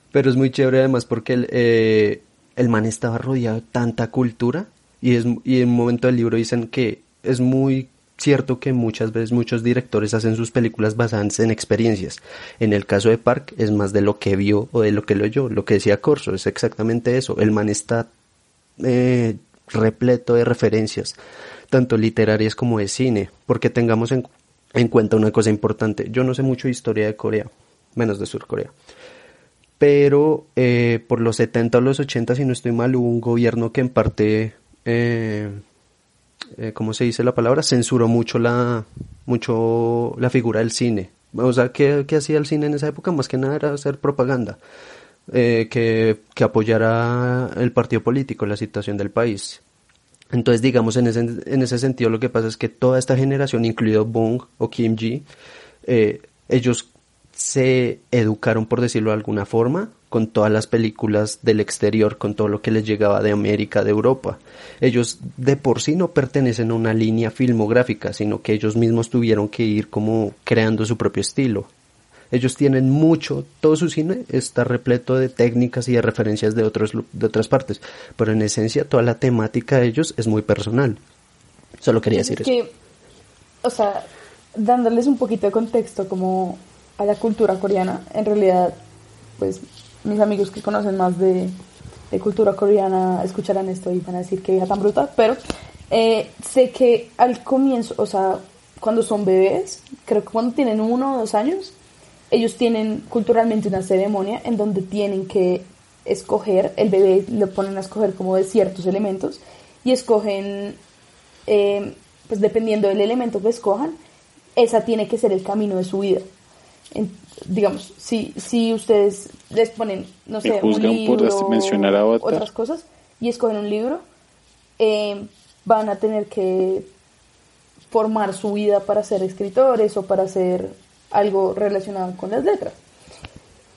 Pero es muy chévere además porque el, eh, el man estaba rodeado de tanta cultura y, es, y en un momento del libro dicen que es muy cierto que muchas veces muchos directores hacen sus películas basadas en experiencias. En el caso de Park es más de lo que vio o de lo que lo oyó. Lo que decía Corso es exactamente eso. El man está eh, repleto de referencias, tanto literarias como de cine, porque tengamos en, en cuenta una cosa importante. Yo no sé mucho de historia de Corea, menos de Sur Corea. Pero eh, por los 70 o los 80, si no estoy mal, hubo un gobierno que en parte, eh, ¿cómo se dice la palabra? Censuró mucho la, mucho la figura del cine. O sea, ¿qué, qué hacía el cine en esa época? Más que nada era hacer propaganda, eh, que, apoyara el partido político, la situación del país. Entonces, digamos, en ese, en ese sentido lo que pasa es que toda esta generación, incluido Bong o Kim Ji, eh, ellos se educaron, por decirlo de alguna forma, con todas las películas del exterior, con todo lo que les llegaba de América, de Europa. Ellos de por sí no pertenecen a una línea filmográfica, sino que ellos mismos tuvieron que ir como creando su propio estilo. Ellos tienen mucho, todo su cine está repleto de técnicas y de referencias de, otros, de otras partes, pero en esencia toda la temática de ellos es muy personal. Solo quería decir es eso. que, o sea, dándoles un poquito de contexto como a la cultura coreana, en realidad, pues mis amigos que conocen más de, de cultura coreana escucharán esto y van a decir que hija tan bruta, pero eh, sé que al comienzo, o sea, cuando son bebés, creo que cuando tienen uno o dos años, ellos tienen culturalmente una ceremonia en donde tienen que escoger, el bebé le ponen a escoger como de ciertos elementos y escogen, eh, pues dependiendo del elemento que escojan, esa tiene que ser el camino de su vida. En- digamos, si, si ustedes les ponen, no sé, un por libro, mencionar a Avatar. otras cosas, y escogen un libro, eh, van a tener que formar su vida para ser escritores o para hacer algo relacionado con las letras.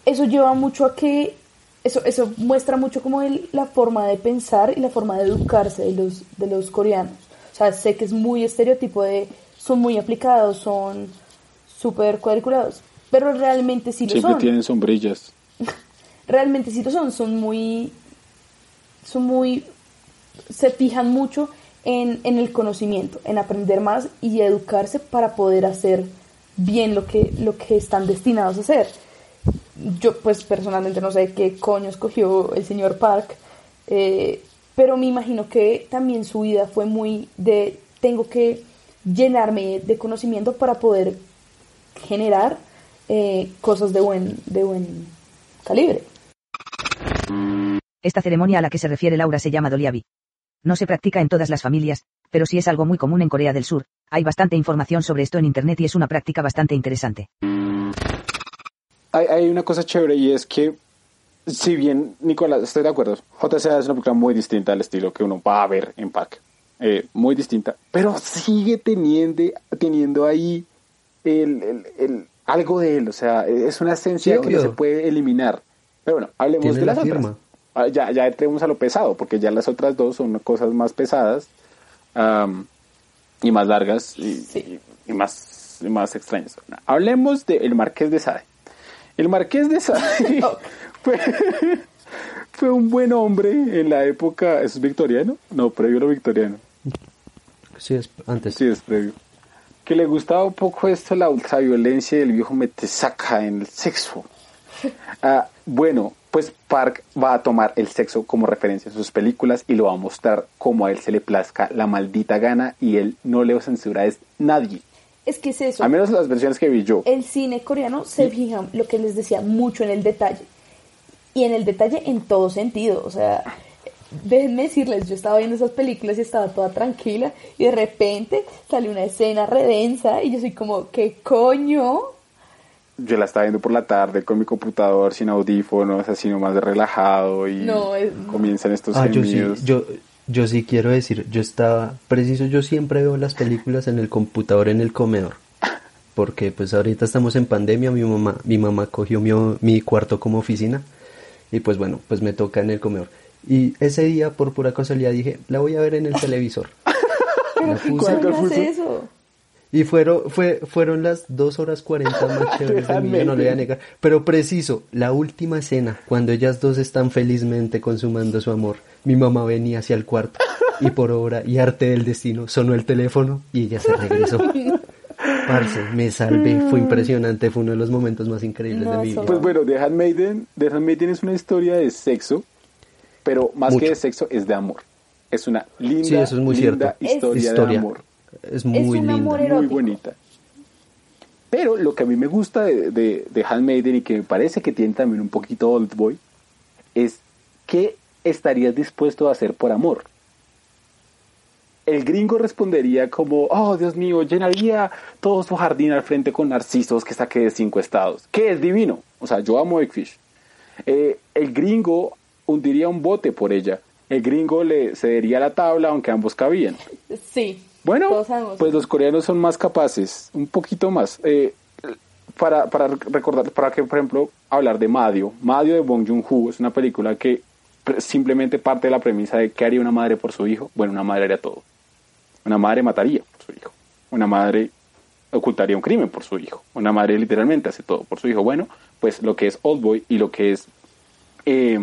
Eso lleva mucho a que, eso, eso muestra mucho como el- la forma de pensar y la forma de educarse de los, de los coreanos. O sea, sé que es muy estereotipo de, son muy aplicados, son súper cuadriculados, pero realmente sí lo Siempre son tienen sombrillas. realmente sí lo son, son muy, son muy, se fijan mucho en, en el conocimiento, en aprender más y educarse para poder hacer bien lo que, lo que están destinados a hacer. Yo pues personalmente no sé qué coño escogió el señor Park, eh, pero me imagino que también su vida fue muy de tengo que llenarme de conocimiento para poder generar eh, cosas de buen, de buen calibre. Esta ceremonia a la que se refiere Laura se llama Doliabi. No se practica en todas las familias, pero sí es algo muy común en Corea del Sur. Hay bastante información sobre esto en Internet y es una práctica bastante interesante. Hay, hay una cosa chévere y es que, si bien, Nicolás, estoy de acuerdo, JCA es una película muy distinta al estilo que uno va a ver en Park. Eh, muy distinta, pero sigue teniendo, teniendo ahí el, el- el- algo de él, o sea, es una esencia Sí, que no se puede eliminar. Pero bueno, hablemos de la las otras. firma. Ah, Ya, ya entremos a lo pesado, porque ya las otras dos son cosas más pesadas y más largas y, Sí. y- y más, y más extrañas. Hablemos del Marqués de Sade. El Marqués de Sade Oh. fue, fue un buen hombre en la época. ¿Eso es victoriano? No, previo a lo victoriano. Sí, es antes. Sí, es previo. Que le gustaba un poco esto, la ultraviolencia y el viejo metesaca en el sexo. Ah, bueno, pues Park va a tomar el sexo como referencia en sus películas y lo va a mostrar como a él se le plazca la maldita gana y él no le censura es nadie. Es que es eso. A menos las versiones que vi yo. El cine coreano se fija, lo que les decía, mucho en el detalle. Y en el detalle en todo sentido. O sea, déjenme decirles, yo estaba viendo esas películas y estaba toda tranquila y de repente sale una escena redensa y yo soy como, ¿qué coño? Yo la estaba viendo por la tarde con mi computador sin audífonos, así nomás de relajado y No, es- comienzan estos Ah, yo sí, yo, yo sí quiero decir, yo estaba, preciso, yo siempre veo las películas en el computador en el comedor. Porque pues ahorita estamos en pandemia, mi mamá, mi mamá cogió mi, mi cuarto como oficina y pues bueno, pues me toca en el comedor. Y ese día, por pura casualidad, dije, la voy a ver en el televisor. La puse. ¿Cuál ¿Cómo fue hace eso? Y fueron, fue, fueron las dos horas 40 más chéveres de mi vida, no le voy a negar. Pero preciso, la última escena, cuando ellas dos están felizmente consumando su amor, mi mamá venía hacia el cuarto y por obra y arte del destino sonó el teléfono y ella se regresó. Parce, me salvé, fue impresionante, fue uno de los momentos más increíbles No, de mi vida. Pues bueno, The Handmaiden, The Handmaiden es una historia de sexo, pero más Mucho. que de sexo es de amor. Es una linda, Sí, eso es muy linda cierto. historia, de Historia. amor, Es muy un linda. amor muy bonita. Pero lo que a mí me gusta de, de, de Handmaiden y que me parece que tiene también un poquito Old Boy es qué estarías dispuesto a hacer por amor. El gringo respondería como, oh Dios mío, llenaría todo su jardín al frente con narcisos que saqué de cinco estados. Que es divino. O sea, yo amo Big Fish. Eh, el gringo hundiría un bote por ella. El gringo le cedería la tabla aunque ambos cabían. Sí. Bueno, pues los coreanos son más capaces, un poquito más. Eh, para, para recordar, para que, por ejemplo, hablar de Madio. Madio de Bong Joon-ho es una película que simplemente parte de la premisa de qué haría una madre por su hijo. Bueno, una madre haría todo. Una madre mataría por su hijo. Una madre ocultaría un crimen por su hijo. Una madre literalmente hace todo por su hijo. Bueno, pues lo que es Oldboy y lo que es eh,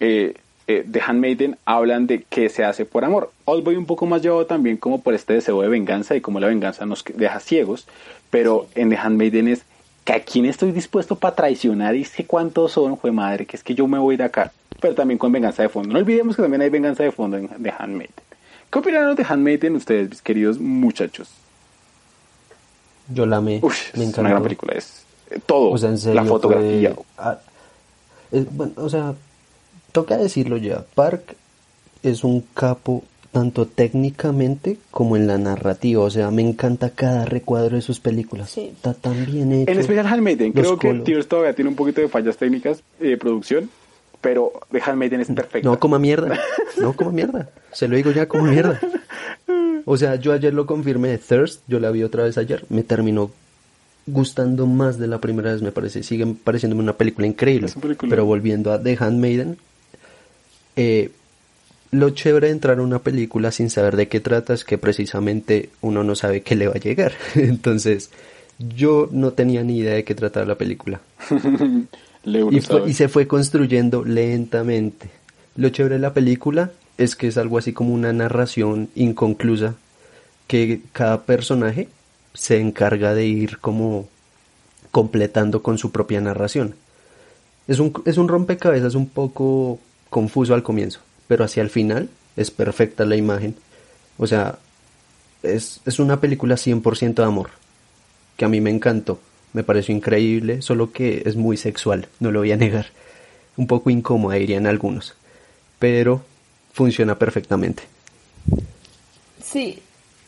eh, eh, The Handmaiden hablan de que se hace por amor. Oldboy un poco más llevado también como por este deseo de venganza y como la venganza nos deja ciegos, pero en The Handmaiden es que a quién estoy dispuesto para traicionar y sé cuántos son, fue madre, que es que yo me voy de acá, pero también con venganza de fondo. No olvidemos que también hay venganza de fondo en The Handmaiden. ¿Qué opinaron de Handmaiden ustedes, mis queridos muchachos? Yo la amé, me es una gran película, es eh, todo, O sea, en serio, la fotografía. fue- ah, es- bueno, o sea, toca decirlo ya. Park es un capo tanto técnicamente como en la narrativa. O sea, me encanta cada recuadro de sus películas. Sí. Está tan bien hecho. En especial Handmaiden, Los creo que. Tears todavía tiene un poquito de fallas técnicas eh, de producción, pero The Handmaiden es perfecta. No como mierda. No como mierda. Se lo digo ya como mierda. O sea, yo ayer lo confirmé. Thirst, yo la vi otra vez ayer. Me terminó gustando más de la primera vez, me parece. Sigue pareciéndome una película increíble. Es un película. Pero volviendo a The Handmaiden, eh, lo chévere de entrar a una película sin saber de qué trata es que precisamente uno no sabe qué le va a llegar. Entonces, yo no tenía ni idea de qué trataba la película. Y, fue- y se fue construyendo lentamente. Lo chévere de la película es que es algo así como una narración inconclusa que cada personaje se encarga de ir como completando con su propia narración. Es un, es un rompecabezas un poco confuso al comienzo, pero hacia el final es perfecta la imagen. O sea, es, es una película 100% de amor, que a mí me encantó, me pareció increíble, solo que es muy sexual, no lo voy a negar. Un poco incómoda dirían algunos, pero funciona perfectamente. Sí,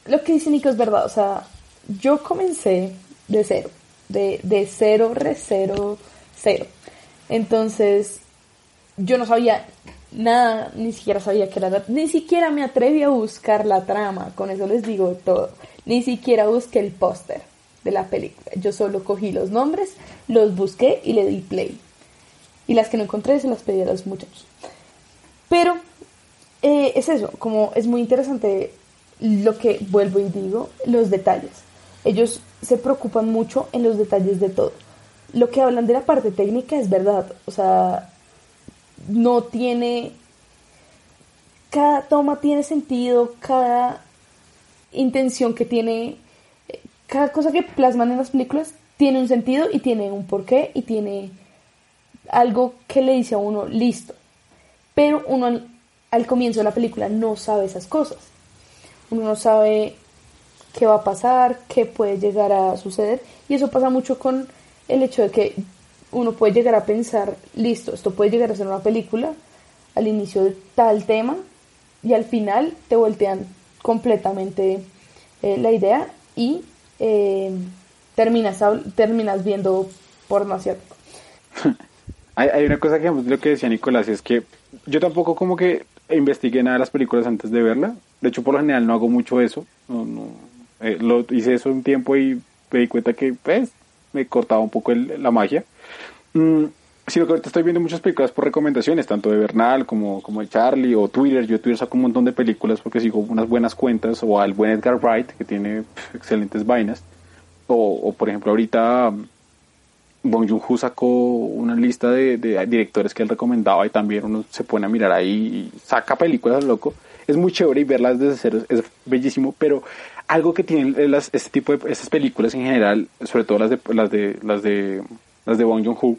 lo que dice Nico es verdad. O sea, yo comencé de cero, de, de cero, re cero, cero. Entonces, yo no sabía nada, ni siquiera sabía que era, ni siquiera me atreví a buscar la trama, con eso les digo todo. Ni siquiera busqué el póster de la película. Yo solo cogí los nombres, los busqué y le di play. Y las que no encontré se las pedí a los muchachos. Pero eh, es eso, como es muy interesante lo que vuelvo y digo, los detalles. Ellos se preocupan mucho en los detalles de todo. Lo que hablan de la parte técnica es verdad, o sea, no tiene, cada toma tiene sentido, cada intención que tiene, cada cosa que plasman en las películas tiene un sentido y tiene un porqué y tiene algo que le dice a uno, listo. Pero uno al, comienzo de la película no sabe esas cosas. Uno no sabe qué va a pasar, qué puede llegar a suceder. Y eso pasa mucho con el hecho de que uno puede llegar a pensar, listo, esto puede llegar a ser una película al inicio de tal tema y al final te voltean completamente eh, la idea y eh, terminas, terminas viendo porno asiático. hay, hay una cosa que lo que decía Nicolás es que yo tampoco como que investigué nada de las películas antes de verla. De hecho, por lo general no hago mucho eso. No, no, eh, lo hice eso un tiempo y me di cuenta que pues me cortaba un poco el, la magia. Mm, sino que ahorita estoy viendo muchas películas por recomendaciones, tanto de Bernal como, como de Charlie o Twitter. Yo Twitter saco un montón de películas porque sigo unas buenas cuentas o al buen Edgar Wright que tiene excelentes vainas. O, o, por ejemplo ahorita um, Bong Joon-ho sacó una lista de, de, directores que él recomendaba y también uno se pone a mirar ahí y saca películas loco. Es muy chévere y verlas desde cero es bellísimo, pero algo que tienen las, este tipo de estas películas en general, sobre todo las de las de las de las de Bong Joon-ho,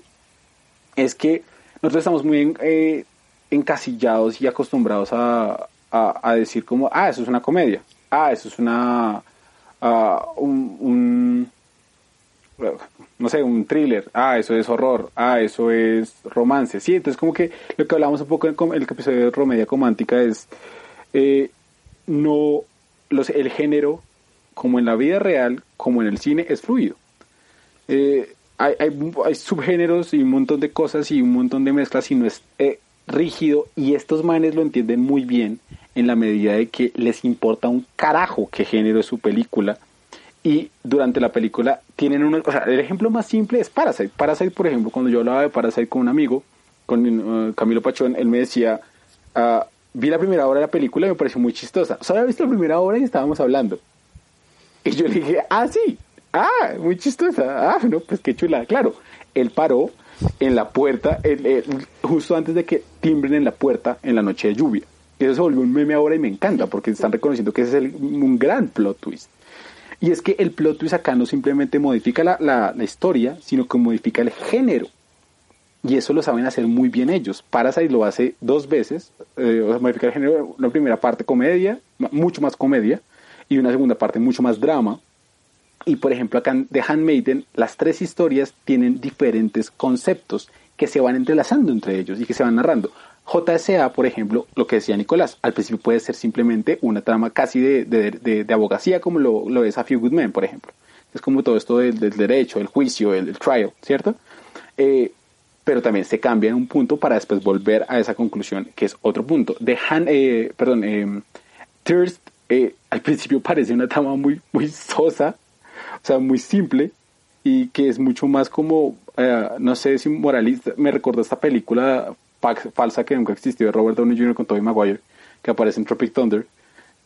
es que nosotros estamos muy eh, encasillados y acostumbrados a, a, a, decir como, ah, eso es una comedia, ah, eso es una uh, un, un no sé, un thriller, ah, eso es horror, ah, eso es romance. Sí, entonces como que lo que hablamos un poco en el episodio de Romedia Comántica es eh, no los, el género, como en la vida real, como en el cine, es fluido. Eh, hay, subgéneros y un montón de cosas y un montón de mezclas y no es eh, rígido y estos manes lo entienden muy bien en la medida de que les importa un carajo qué género es su película y durante la película tienen una, o sea, el ejemplo más simple es Parasite. Parasite, por ejemplo, cuando yo hablaba de Parasite con un amigo, con Camilo Pachón, él me decía, uh, vi la primera hora de la película y me pareció muy chistosa. O sea, había visto la primera hora y estábamos hablando. Y yo le dije, ah, sí, ah, muy chistosa, ah, no, pues qué chula. Claro, él paró en la puerta, justo antes de que timbren en la puerta en la noche de lluvia. Y eso se volvió un meme ahora y me encanta porque están reconociendo que ese es el, un gran plot twist. Y es que el plot twist acá no simplemente modifica la, la, la, historia, sino que modifica el género. Y eso lo saben hacer muy bien ellos. Parasite lo hace dos veces, eh, o sea, modifica el género, una primera parte comedia, mucho más comedia, y una segunda parte mucho más drama. Y por ejemplo acá en The Handmaiden, las tres historias tienen diferentes conceptos que se van entrelazando entre ellos y que se van narrando. JSA, por ejemplo, lo que decía Nicolás, al principio puede ser simplemente una trama casi de, de, de, de abogacía, como lo, lo, es A Few Good Men, por ejemplo. Es como todo esto del, del derecho, el juicio, el, el trial, ¿cierto? Eh, pero también se cambia en un punto para después volver a esa conclusión, que es otro punto. De Han, eh, perdón, eh, Thirst, eh, al principio parece una trama muy, muy sosa, o sea, muy simple, y que es mucho más como, eh, no sé si moralista, me recordó esta película falsa que nunca existió de Robert Downey Jr. con Tobey Maguire, que aparece en Tropic Thunder,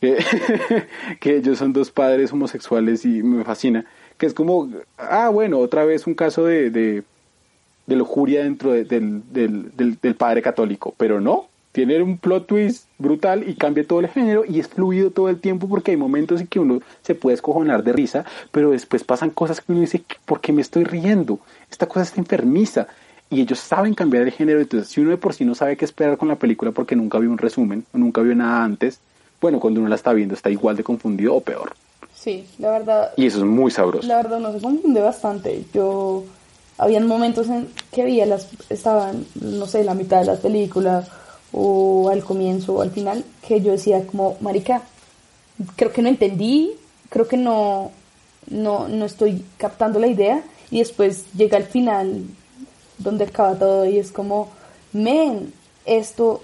que, ellos son dos padres homosexuales y me fascina, que es como, ah, bueno, otra vez un caso de, de lujuria dentro de, del, del, del, del, padre católico, pero no, tiene un plot twist brutal y cambia todo el género y es fluido todo el tiempo porque hay momentos en que uno se puede escojonar de risa, pero después pasan cosas que uno dice, ¿por qué me estoy riendo? Esta cosa está enfermiza y ellos saben cambiar el género, entonces si uno de por sí no sabe qué esperar con la película porque nunca vio un resumen o nunca vio nada antes, bueno, cuando uno la está viendo está igual de confundido o peor. Sí, la verdad. Y eso es muy sabroso. La verdad, no se confunde bastante. Yo, habían momentos en que veía las, estaban, no sé, la mitad de la película o al comienzo o al final, que yo decía como, marica, creo que no entendí, creo que no, no, no estoy captando la idea y después llega al final donde acaba todo y es como, men, esto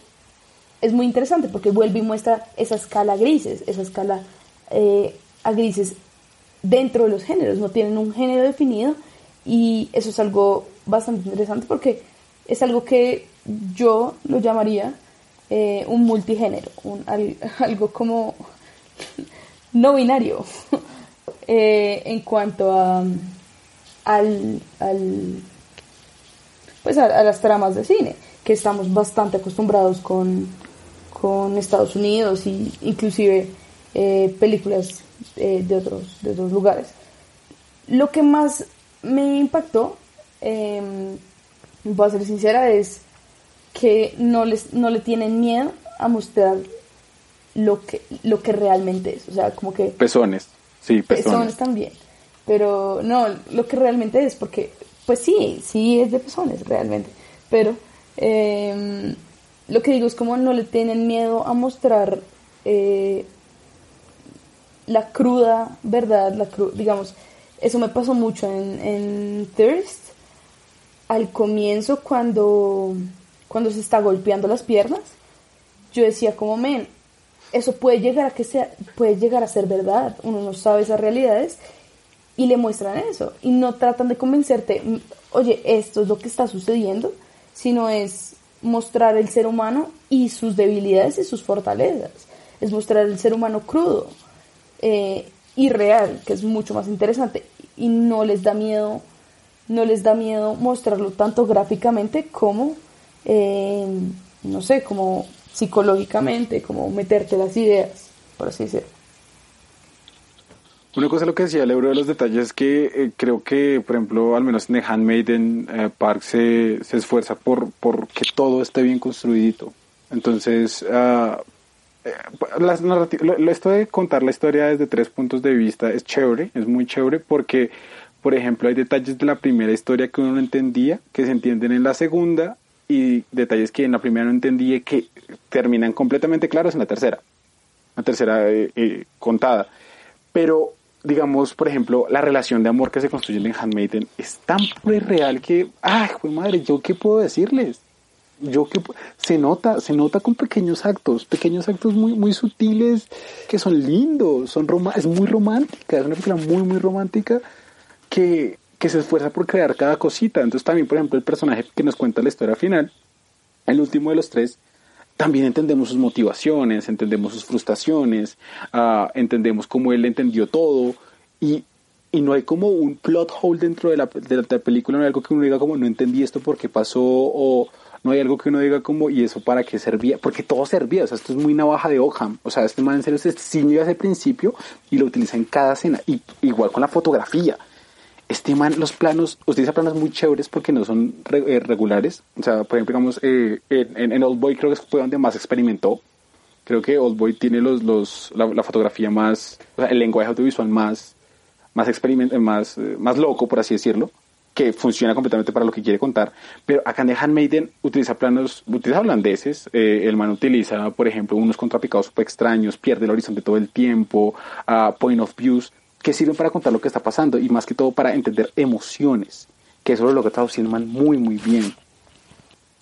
es muy interesante porque vuelve y muestra esa escala grises, esa escala eh, a grises dentro de los géneros, no tienen un género definido y eso es algo bastante interesante porque es algo que yo lo llamaría eh, un multigénero, un, algo como no binario eh, en cuanto a al, al pues a, las tramas de cine que estamos bastante acostumbrados con, con Estados Unidos y inclusive eh, películas de otros de otros lugares. Lo que más me impactó eh, voy a ser sincera es que no, les, no le tienen miedo a mostrar lo que, lo que realmente es. O sea, como que... Pezones, sí, pezones. Pezones también. Pero no, lo que realmente es, porque, pues sí, sí es de pezones realmente. Pero em, lo que digo es como no le tienen miedo a mostrar eh, la cruda verdad, la digamos, eso me pasó mucho en, en Thirst. Al comienzo cuando cuando se está golpeando las piernas, yo decía como, men, eso puede llegar a que sea, puede llegar a ser verdad, uno no sabe esas realidades y le muestran eso y no tratan de convencerte, oye, esto es lo que está sucediendo, sino es mostrar el ser humano y sus debilidades y sus fortalezas, es mostrar el ser humano crudo eh, y real, que es mucho más interesante y no les da miedo, no les da miedo mostrarlo tanto gráficamente como eh, no sé, como psicológicamente, como meterte las ideas, por así decirlo. Una cosa lo que decía el euro de los detalles es que eh, creo que, por ejemplo, al menos en The Handmaiden eh, Park se, se, esfuerza por, por que todo esté bien construidito. Entonces, uh, esto de contar la historia desde tres puntos de vista es chévere, es muy chévere porque, por ejemplo, hay detalles de la primera historia que uno no entendía, que se entienden en la segunda y detalles que en la primera no entendí que terminan completamente claros en la tercera, la tercera eh, eh, contada. Pero, digamos, por ejemplo, la relación de amor que se construye en Handmaiden es tan real que, ay, madre, ¿yo qué puedo decirles? Yo que se nota, se nota con pequeños actos, pequeños actos muy, muy sutiles que son lindos, son es muy romántica, es una película muy, muy romántica que que se esfuerza por crear cada cosita. Entonces también, por ejemplo, el personaje que nos cuenta la historia final, el último de los tres, también entendemos sus motivaciones, entendemos sus frustraciones, uh, entendemos cómo él entendió todo y, y, no hay como un plot hole dentro de la, de la, película, no hay algo que uno diga como no entendí esto porque pasó o no hay algo que uno diga como y eso para qué servía, porque todo servía, o sea, esto es muy navaja de Ogham, o sea, este man en serio se ciñe ese principio y lo utiliza en cada escena, y igual con la fotografía, estiman los planos, utiliza planos muy chéveres porque no son eh, regulares. O sea, por ejemplo, digamos, eh, en, en, Old Boy creo que fue donde más experimentó. Creo que Old Boy tiene los, los, la, fotografía más, o sea, el lenguaje audiovisual más, más, experiment más, eh, más loco, por así decirlo, que funciona completamente para lo que quiere contar. Pero acá en The Handmaiden utiliza planos, utiliza holandeses. el man utiliza, por ejemplo, unos contrapicados súper extraños, pierde el horizonte todo el tiempo, uh, point of views que sirven para contar lo que está pasando y más que todo para entender emociones, que eso lo que está haciendo man muy muy bien.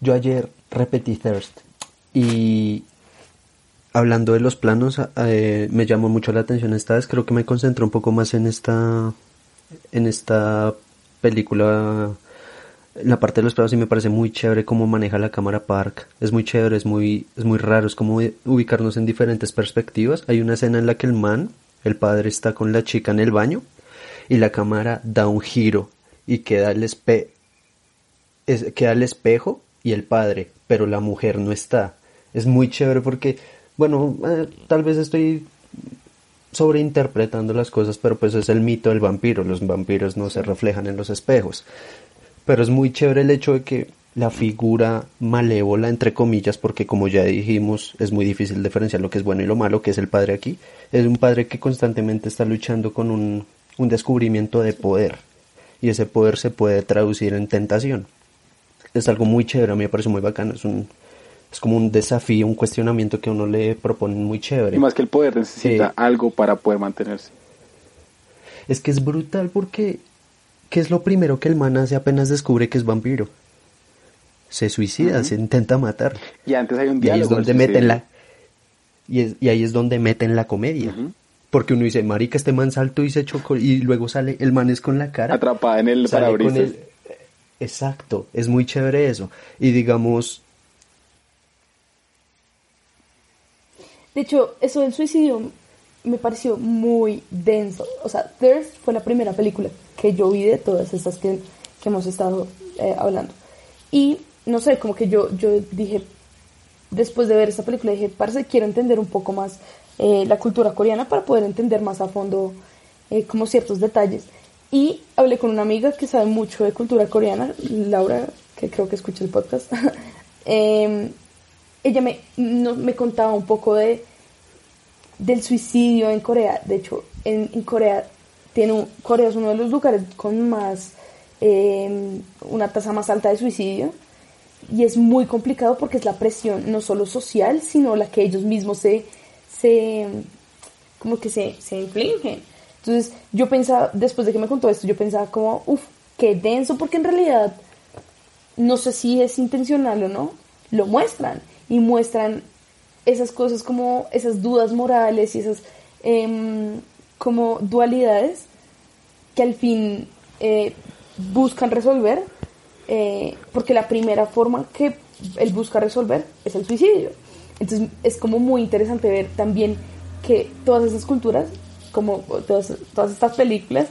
Yo ayer repetí Thirst y hablando de los planos eh, me llamó mucho la atención esta vez, creo que me concentré un poco más en esta en esta película la parte de los planos y me parece muy chévere cómo maneja la cámara Park. Es muy chévere, es muy, es muy raro, es como ubicarnos en diferentes perspectivas. Hay una escena en la que el man el padre está con la chica en el baño y la cámara da un giro y queda el, espe queda el espejo y el padre, pero la mujer no está. Es muy chévere porque, bueno, eh, tal vez estoy sobreinterpretando las cosas, pero pues es el mito del vampiro. Los vampiros no se reflejan en los espejos. Pero es muy chévere el hecho de que la figura malévola, entre comillas, porque como ya dijimos, es muy difícil diferenciar lo que es bueno y lo malo, que es el padre aquí, es un padre que constantemente está luchando con un, un descubrimiento de poder, y ese poder se puede traducir en tentación. Es algo muy chévere, a mí me parece muy bacano, es un, Es como un desafío, un cuestionamiento que a uno le proponen muy chévere. Y más que el poder necesita Sí. algo para poder mantenerse. Es que es brutal porque ¿qué es lo primero que el man hace apenas descubre que es vampiro? Se suicida, se intenta matar. Y antes hay un Y ahí diálogo. es donde meten la y, es- y ahí es donde meten la comedia. Porque uno dice, marica, este man saltó y se chocó y luego sale el man es con la cara Atrapada en el parabrisas. el- Exacto, es muy chévere eso. Y digamos, De hecho, eso del suicidio me pareció muy denso. O sea, Thirst fue la primera película que yo vi de todas estas que, hemos estado eh, hablando. Y no sé, como que yo, yo dije, después de ver esta película, dije, parece quiero entender un poco más eh, la cultura coreana para poder entender más a fondo eh, como ciertos detalles. Y hablé con una amiga que sabe mucho de cultura coreana, Laura, que creo que escucha el podcast. Ella me, no- me contaba un poco de del suicidio en Corea. De hecho, en, en Corea tiene un- Corea es uno de los lugares con más eh, una tasa más alta de suicidio y es muy complicado porque es la presión no solo social, sino la que ellos mismos se se como que se, se infligen. Entonces, yo pensaba, después de que me contó esto, yo pensaba como, uff, qué denso, porque en realidad no sé si es intencional o no, lo muestran y muestran esas cosas como esas dudas morales y esas em, como dualidades que al fin eh, buscan resolver, eh, porque la primera forma que él busca resolver es el suicidio. Entonces es como muy interesante ver también que todas esas culturas, como todas, todas estas películas,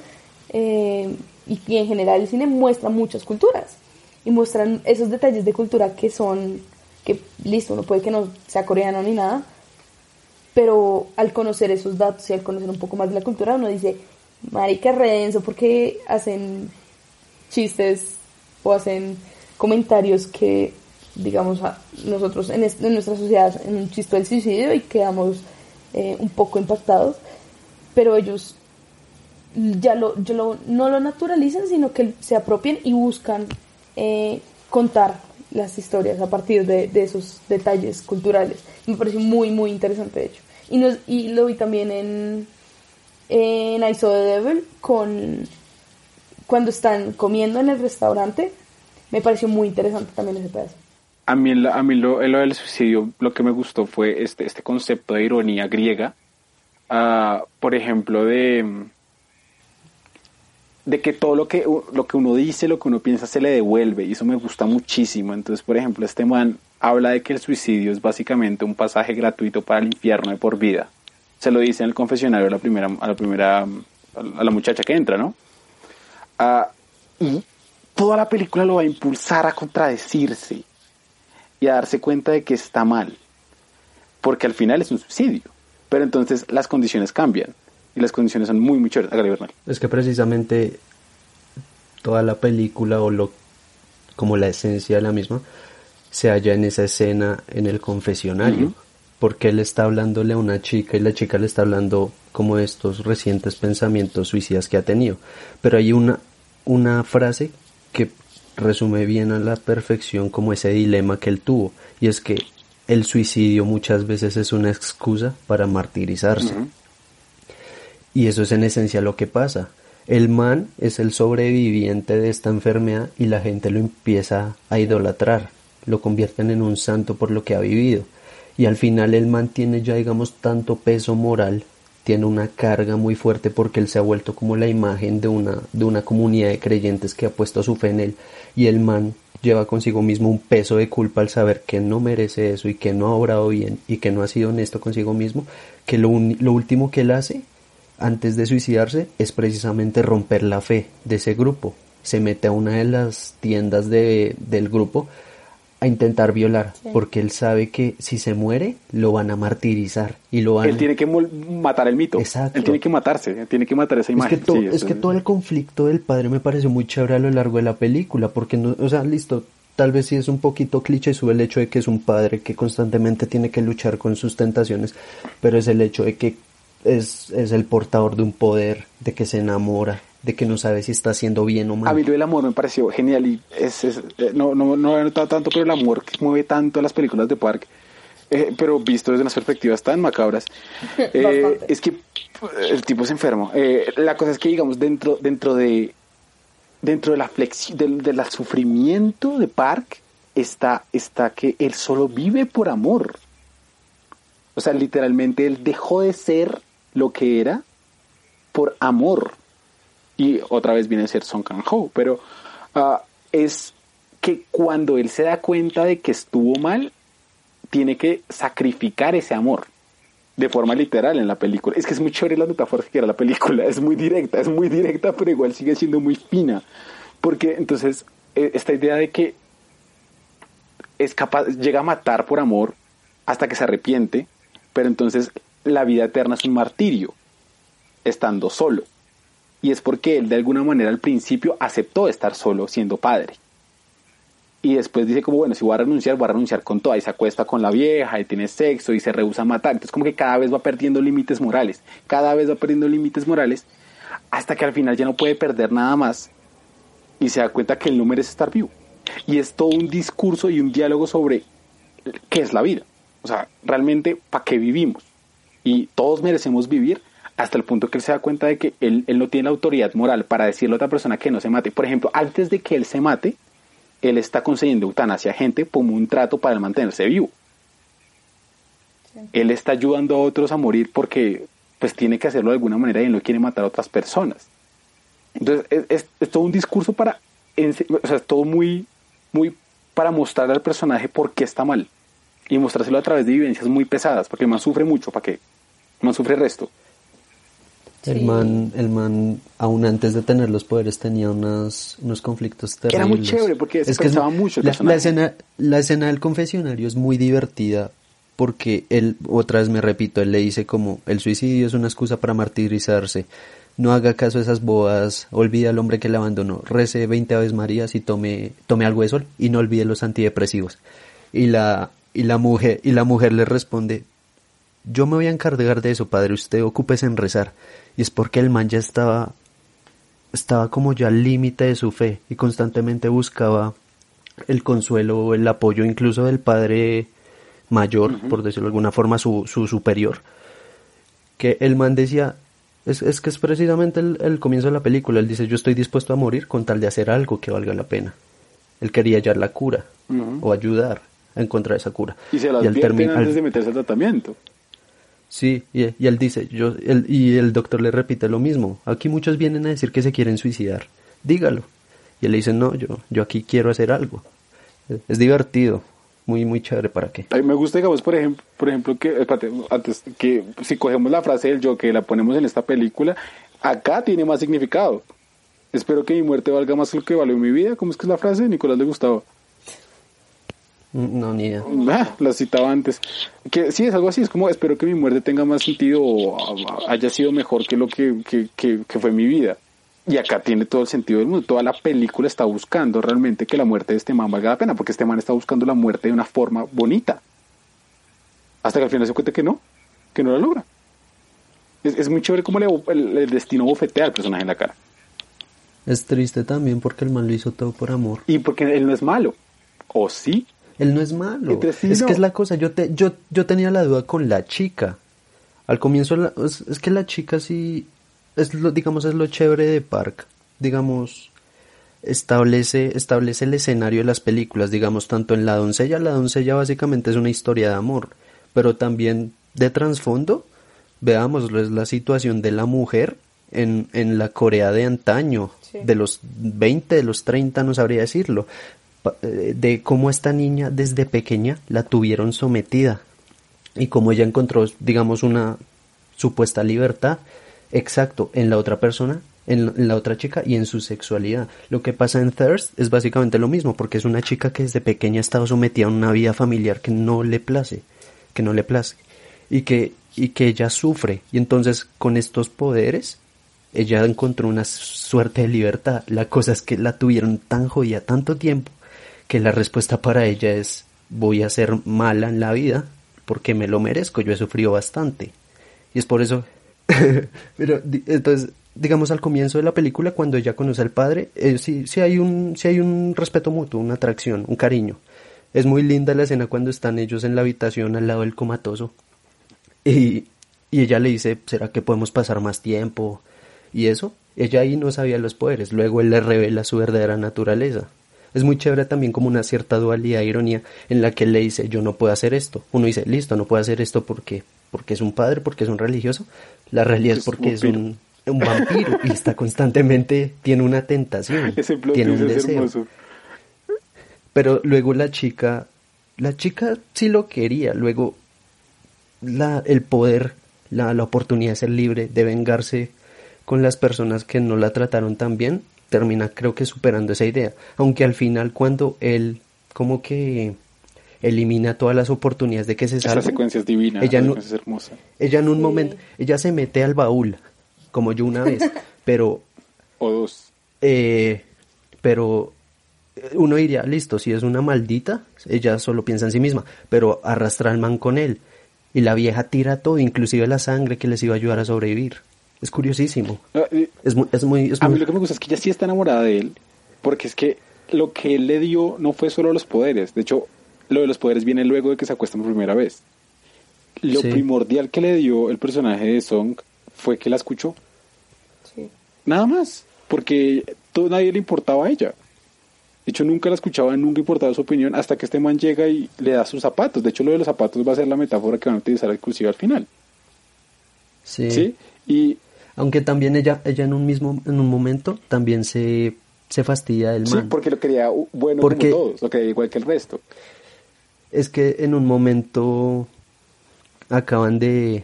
eh, y, y en general el cine muestra muchas culturas y muestran esos detalles de cultura que son, que listo, no puede que no sea coreano ni nada, pero al conocer esos datos y al conocer un poco más de la cultura, uno dice, marica, redenso, porque hacen chistes o hacen comentarios que, digamos, nosotros en, es- en nuestra sociedad, en un chiste del suicidio y quedamos eh, un poco impactados, pero ellos ya lo, ya lo- no lo naturalizan, sino que se apropien y buscan eh, contar las historias a partir de, de esos detalles culturales. Me pareció muy, muy interesante, de hecho. Y, nos- y lo vi también en, en I the Devil, con, cuando están comiendo en el restaurante. Me pareció muy interesante también ese pedazo. A mí, a mí lo, lo del suicidio lo que me gustó fue este, este concepto de ironía griega. Ah, por ejemplo, de, de que todo lo que, lo que uno dice, lo que uno piensa se le devuelve y eso me gusta muchísimo. Entonces, por ejemplo, este man habla de que el suicidio es básicamente un pasaje gratuito para el infierno de por vida. Se lo dice en el confesionario a la primera, a la, primera, a la muchacha que entra, ¿no? Ah, y toda la película lo va a impulsar a contradecirse y a darse cuenta de que está mal. Porque al final es un suicidio. Pero entonces las condiciones cambian. Y las condiciones son muy, muy chéveres. Hágale, Bernal. es que precisamente toda la película o lo como la esencia de la misma se halla en esa escena en el confesionario. Porque él está hablándole a una chica y la chica le está hablando como de estos recientes pensamientos suicidas que ha tenido. Pero hay una, una frase que resume bien a la perfección como ese dilema que él tuvo. Y es que el suicidio muchas veces es una excusa para martirizarse. Y eso es en esencia lo que pasa. El man es el sobreviviente de esta enfermedad y la gente lo empieza a idolatrar. Lo convierten en un santo por lo que ha vivido. Y al final el man tiene ya digamos tanto peso moral, tiene una carga muy fuerte porque él se ha vuelto como la imagen de una, de una comunidad de creyentes que ha puesto su fe en él. Y el man lleva consigo mismo un peso de culpa al saber que no merece eso y que no ha obrado bien y que no ha sido honesto consigo mismo, que lo, lo último que él hace antes de suicidarse es precisamente romper la fe de ese grupo. Se mete a una de las tiendas de, del grupo a intentar violar, Sí. porque él sabe que si se muere lo van a martirizar y lo van Él tiene que matar el mito. Exacto. Él tiene que matarse. Él tiene que matar esa es que, imagen. to- Sí, es que todo el conflicto del padre me pareció muy chévere a lo largo de la película, porque no, o sea, listo, tal vez sí es un poquito cliché sube el hecho de que es un padre que constantemente tiene que luchar con sus tentaciones, pero es el hecho de que es, es el portador de un poder, de que se enamora, de que no sabe si está haciendo bien o mal. A mí lo del amor me pareció genial y es, es- eh, no, no, no he notado tanto, pero el amor que mueve tanto a las películas de Park, eh, pero visto desde unas perspectivas tan macabras, eh, es que el tipo es enfermo. Eh, la cosa es que, digamos, dentro, dentro de dentro de la flexi del, del sufrimiento de Park está, está que él solo vive por amor. O sea, literalmente él dejó de ser lo que era por amor. Y otra vez viene a ser Song Kang-ho, pero ah, es que cuando él se da cuenta de que estuvo mal, tiene que sacrificar ese amor de forma literal en la película. Es que es muy chévere las metáforas que era la película, es muy directa, es muy directa, pero igual sigue siendo muy fina. Porque entonces, eh, esta idea de que es capaz, llega a matar por amor hasta que se arrepiente, pero entonces la vida eterna es un martirio, estando solo. Y es porque él de alguna manera al principio aceptó estar solo siendo padre. Y después dice como, bueno, si voy a renunciar, voy a renunciar con toda. Y se acuesta con la vieja y tiene sexo y se rehúsa a matar. Entonces como que cada vez va perdiendo límites morales. Cada vez va perdiendo límites morales hasta que al final ya no puede perder nada más. Y se da cuenta que él no merece estar vivo. Y es todo un discurso y un diálogo sobre qué es la vida. O sea, realmente, ¿para qué vivimos? Y todos merecemos vivir hasta el punto que él se da cuenta de que él, él no tiene la autoridad moral para decirle a otra persona que no se mate. Por ejemplo, antes de que él se mate, él está concediendo eutanasia a gente como un trato para mantenerse vivo. Él está ayudando a otros a morir porque pues tiene que hacerlo de alguna manera y él no quiere matar a otras personas. Entonces es, es- es todo un discurso para, o sea, es todo muy, muy para mostrar al personaje por qué está mal y mostrárselo a través de vivencias muy pesadas, porque el man sufre mucho, ¿para qué? El man sufre el resto. El man, el man, aún antes de tener los poderes, tenía unas, unos conflictos terribles. Era muy chévere porque se es pensaba mucho el la, la escena, la escena del confesionario es muy divertida porque él, otra vez me repito, él le dice como el suicidio es una excusa para martirizarse. No haga caso a esas bodas, olvide al hombre que le abandonó, rece 20 aves marías y tome, tome algo de sol y no olvide los antidepresivos. Y la, y la mujer, y la mujer le responde, yo me voy a encargar de eso, padre, usted ocúpese en rezar. Y es porque el man ya estaba, estaba como ya al límite de su fe y constantemente buscaba el consuelo o el apoyo incluso del padre mayor, por decirlo de alguna forma, su, su superior. Que el man decía, es, es que es precisamente el, el comienzo de la película, él dice, yo estoy dispuesto a morir con tal de hacer algo que valga la pena. Él quería hallar la cura o ayudar a encontrar esa cura. Y se termi- al- antes de meterse al tratamiento. Sí, y, él dice, yo, él- y el doctor le repite lo mismo. Aquí muchos vienen a decir que se quieren suicidar. Dígalo. Y él le dice, no, yo, yo aquí quiero hacer algo. Es, divertido, muy, muy chévere para qué. A mí me gusta, digamos, por ejemplo, por ejemplo que, espérate, antes, que si cogemos la frase del yo que la ponemos en esta película, acá tiene más significado. Espero que mi muerte valga más que lo que valió mi vida. ¿Cómo es que es la frase? Nicolás le gustaba. No, ni idea. Ah, la citaba antes. Que sí, es algo así, es como espero que mi muerte tenga más sentido o haya sido mejor que lo que, que, que- que fue mi vida. Y acá tiene todo el sentido del mundo. Toda la película está buscando realmente que la muerte de este man valga la pena, porque este man está buscando la muerte de una forma bonita. Hasta que al final se cuenta que no, que no la logra. Es, es muy chévere como le, el, el destino bofetea al personaje en la cara. Es triste también porque el man lo hizo todo por amor. Y porque él no es malo. ¿O sí? Él no es malo. Es no. que es la cosa. Yo, te, yo, yo tenía la duda con la chica. Al comienzo, la- es, es que la chica sí, es lo, digamos, es lo chévere de Park. Digamos, establece, establece el escenario de las películas. Digamos, tanto en La Doncella, La Doncella básicamente es una historia de amor. Pero también de trasfondo, veamos, es la situación de la mujer en, en la Corea de antaño, Sí. de los 20, de los 30, no sabría decirlo, de cómo esta niña desde pequeña la tuvieron sometida y cómo ella encontró, digamos, una supuesta libertad, exacto, en la otra persona, en, la- en la otra chica y en su sexualidad. Lo que pasa en Thirst es básicamente lo mismo, porque es una chica que desde pequeña ha estado sometida a una vida familiar que no le place, que no le place, y que, y que ella sufre, y entonces con estos poderes, ella encontró una suerte de libertad. La cosa es que la tuvieron tan jodida tanto tiempo que la respuesta para ella es voy a ser mala en la vida porque me lo merezco, yo he sufrido bastante. Y es por eso, pero entonces digamos al comienzo de la película, cuando ella conoce al padre, eh, sí, hay un, hay un respeto mutuo, una atracción, un cariño. Es muy linda la escena cuando están ellos en la habitación al lado del comatoso. Y, y ella le dice, ¿será que podemos pasar más tiempo? Y eso, ella ahí no sabía los poderes. Luego él le revela su verdadera naturaleza. Es muy chévere también como una cierta dualidad, ironía, en la que él le dice, yo no puedo hacer esto. Uno dice, listo, no puedo hacer esto porque, porque es un padre, porque es un religioso. La realidad es, porque es un, un vampiro y está constantemente, tiene una tentación, Ese plot tiene un deseo. hermoso. Pero luego la chica, la chica sí lo quería, luego la, el poder, la, la oportunidad de ser libre, de vengarse con las personas que no la trataron tan bien, termina creo que superando esa idea. Aunque al final cuando él como que elimina todas las oportunidades de que se Esa salve, secuencia es divina, Ella esa no- es hermosa. ella en un Sí. momento, ella se mete al baúl, como yo una vez, pero O dos. eh, pero uno diría, listo, si es una maldita, ella solo piensa en sí misma, pero arrastra al man con él. Y la vieja tira todo, inclusive la sangre que les iba a ayudar a sobrevivir. Es curiosísimo. Ah, Es muy, es muy, es A mí lo que me gusta es que ella sí está enamorada de él, porque es que lo que él le dio no fue solo los poderes. De hecho, lo de los poderes viene luego de que se acuestan por primera vez. Lo Sí. primordial que le dio el personaje de Song fue que la escuchó. Sí. Nada más, porque todo, nadie le importaba a ella. De hecho, nunca la escuchaba, nunca importaba su opinión, hasta que este man llega y le da sus zapatos. De hecho, lo de los zapatos va a ser la metáfora que van a utilizar inclusive al final. sí. ¿Sí? Y Aunque también ella, ella en un mismo, en un momento también se, se fastidia del sí, man. porque lo quería bueno Porque- como todos, lo quería igual que el resto. Es que en un momento acaban de,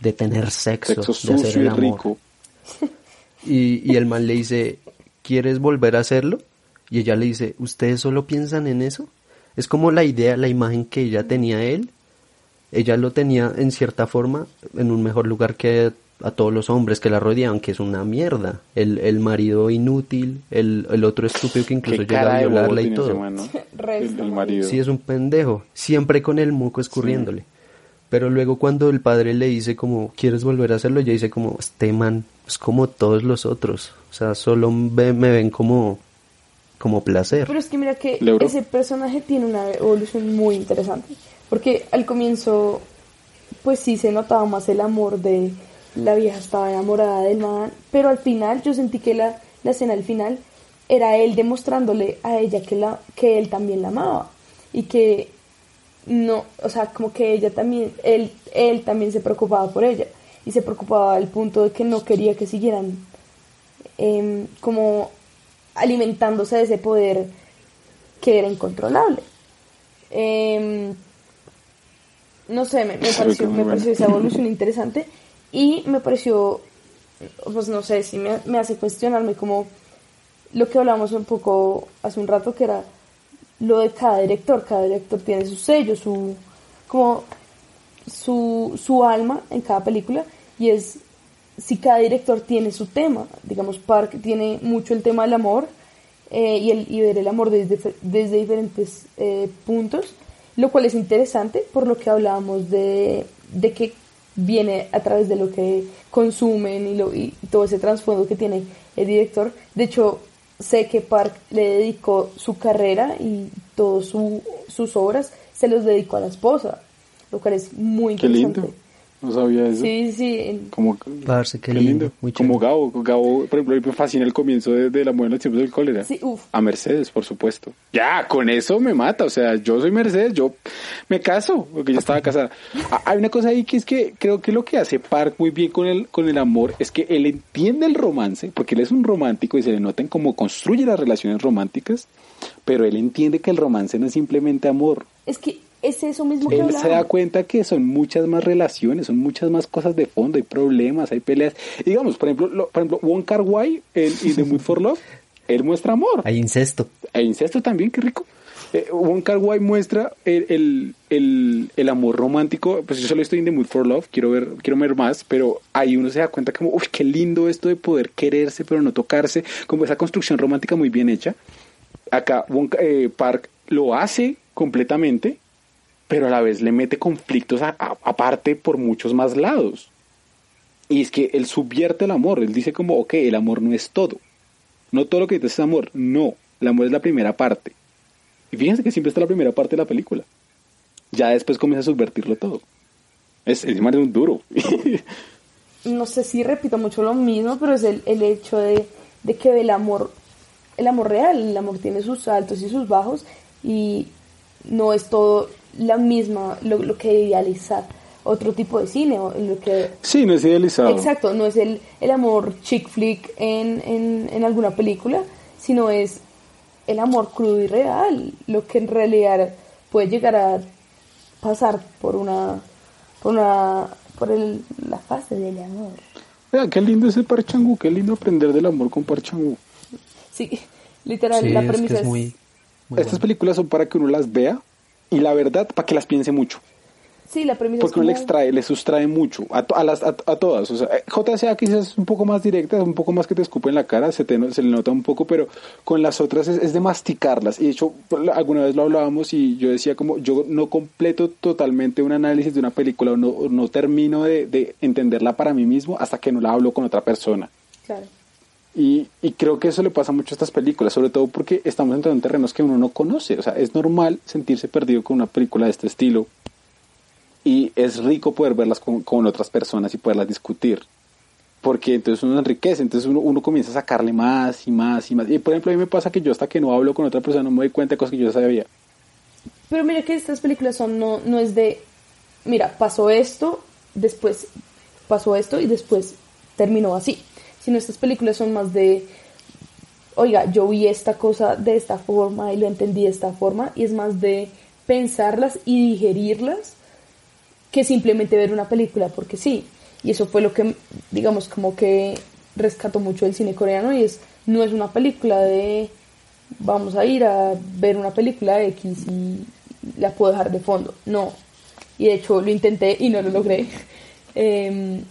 de tener sexo, Sexo de hacer el y amor. rico. Y, y el man le dice, ¿quieres volver a hacerlo? Y ella le dice, ¿ustedes solo piensan en eso? Es como la idea, la imagen que ella tenía de él. Ella lo tenía en cierta forma en un mejor lugar que a todos los hombres que la rodeaban, que es una mierda. El, el marido inútil, el, el otro estúpido que incluso llega a violarla y todo. el, el marido. Sí, es un pendejo, siempre con el moco escurriéndole. Pero luego cuando el padre le dice como, ¿quieres volver a hacerlo? Ella dice como, este man es como todos los otros. O sea, solo ve- me ven como, como placer. Pero es que mira que ese personaje tiene una evolución muy interesante. Porque al comienzo, pues sí se notaba más el amor de la vieja estaba enamorada del man. Pero al final yo sentí que la, la escena al final era él demostrándole a ella que, la, que él también la amaba. Y que no, o sea, como que ella también, él, él también se preocupaba por ella. Y se preocupaba al punto de que no quería que siguieran em, como alimentándose de ese poder que era incontrolable. Em, no sé, me, me pareció, me bueno. pareció esa evolución interesante y me pareció, pues no sé, si me, me hace cuestionarme como lo que hablamos un poco hace un rato, que era lo de cada director. Cada director tiene su sello, su, como su, su alma en cada película y es si cada director tiene su tema. Digamos, Park tiene mucho el tema del amor eh, y, el, y ver el amor desde, desde diferentes eh, puntos, lo cual es interesante por lo que hablábamos de, de que viene a través de lo que consumen y, lo, y todo ese trasfondo que tiene el director. De hecho, sé que Park le dedicó su carrera y todas su, sus obras se los dedicó a la esposa, lo cual es muy Qué interesante. lindo. No sabía eso. Sí, sí, Como, Parce, qué lindo, muy Como. Gabo. Gabo, por ejemplo, me fascina el comienzo de, de la mujer en los tiempos del cólera. sí, uff. A Mercedes, por supuesto. Ya, con eso me mata. O sea, yo soy Mercedes, yo me caso, porque yo estaba casada. Ah, Hay una cosa ahí que es que creo que lo que hace Park muy bien con el, con el amor es que él entiende el romance, porque él es un romántico y se le nota en cómo construye las relaciones románticas, pero él entiende que el romance no es simplemente amor. Es que es eso mismo que Él se da cuenta que son muchas más relaciones, son muchas más cosas de fondo, hay problemas, hay peleas. Y digamos, por ejemplo, lo- por ejemplo, Wong Kar Wai en in The Mood for Love, él muestra amor. Hay incesto. E incesto también, qué rico. Eh, Wong Kar Wai muestra el, el, el, el amor romántico. Pues yo solo estoy en The Mood for Love, quiero ver, quiero ver más, pero ahí uno se da cuenta como, uy, qué lindo esto de poder quererse pero no tocarse, como esa construcción romántica muy bien hecha. Acá Wong, eh, Park lo hace completamente, pero a la vez le mete conflictos aparte por muchos más lados. Y es que él subvierte el amor, él dice como, ok, el amor no es todo. No todo lo que dices es amor, no, el amor es la primera parte. Y fíjense que siempre está la primera parte de la película. Ya después comienza a subvertirlo todo. Es, más de un duro. no sé si repito mucho lo mismo, pero es el, el hecho de, de que el amor, el amor real, el amor tiene sus altos y sus bajos y no es todo la misma, lo, lo que idealiza otro tipo de cine. o Lo que, sí, no es idealizado. exacto, no es el, el amor chick flick en, en, en alguna película, sino es el amor crudo y real, lo que en realidad puede llegar a pasar por una, por una, por el, la fase del amor. Vea, qué lindo es el parchangú, qué lindo aprender del amor con parchangú. Sí, literal, Sí, la es que premisa es es, muy, muy Estas películas son para que uno las vea y la verdad para que las piense mucho. sí, la premisa Porque es uno le como- extrae, le sustrae mucho a, to- a las, a, a todas. O sea, eh, JSA quizás es un poco más directa, es un poco más que te escupe en la cara, se, te, se le nota un poco, pero con las otras es, es de masticarlas. Y de hecho, la- alguna vez lo hablábamos y yo decía como, yo no completo totalmente un análisis de una película o no, no termino de, de entenderla para mí mismo hasta que no la hablo con otra persona. Claro. Y, creo que eso le pasa mucho a estas películas, sobre todo porque estamos entrando en terrenos que uno no conoce. O sea, es normal sentirse perdido con una película de este estilo. Y es rico poder verlas con, con otras personas y poderlas discutir. Porque entonces uno enriquece, entonces uno, uno comienza a sacarle más y más y más. Y por ejemplo, a mí me pasa que yo hasta que no hablo con otra persona no me doy cuenta de cosas que yo ya sabía. Pero mira que estas películas son, no, no es de, mira, pasó esto, después pasó esto y después terminó así. Sino estas películas son más de, oiga, yo vi esta cosa de esta forma y lo entendí de esta forma. Y es más de pensarlas y digerirlas que simplemente ver una película porque sí. Y eso fue lo que, digamos, como que rescató mucho el cine coreano y es, no es una película de vamos a ir a ver una película X y la puedo dejar de fondo. No. Y de hecho lo intenté y no lo logré. Em,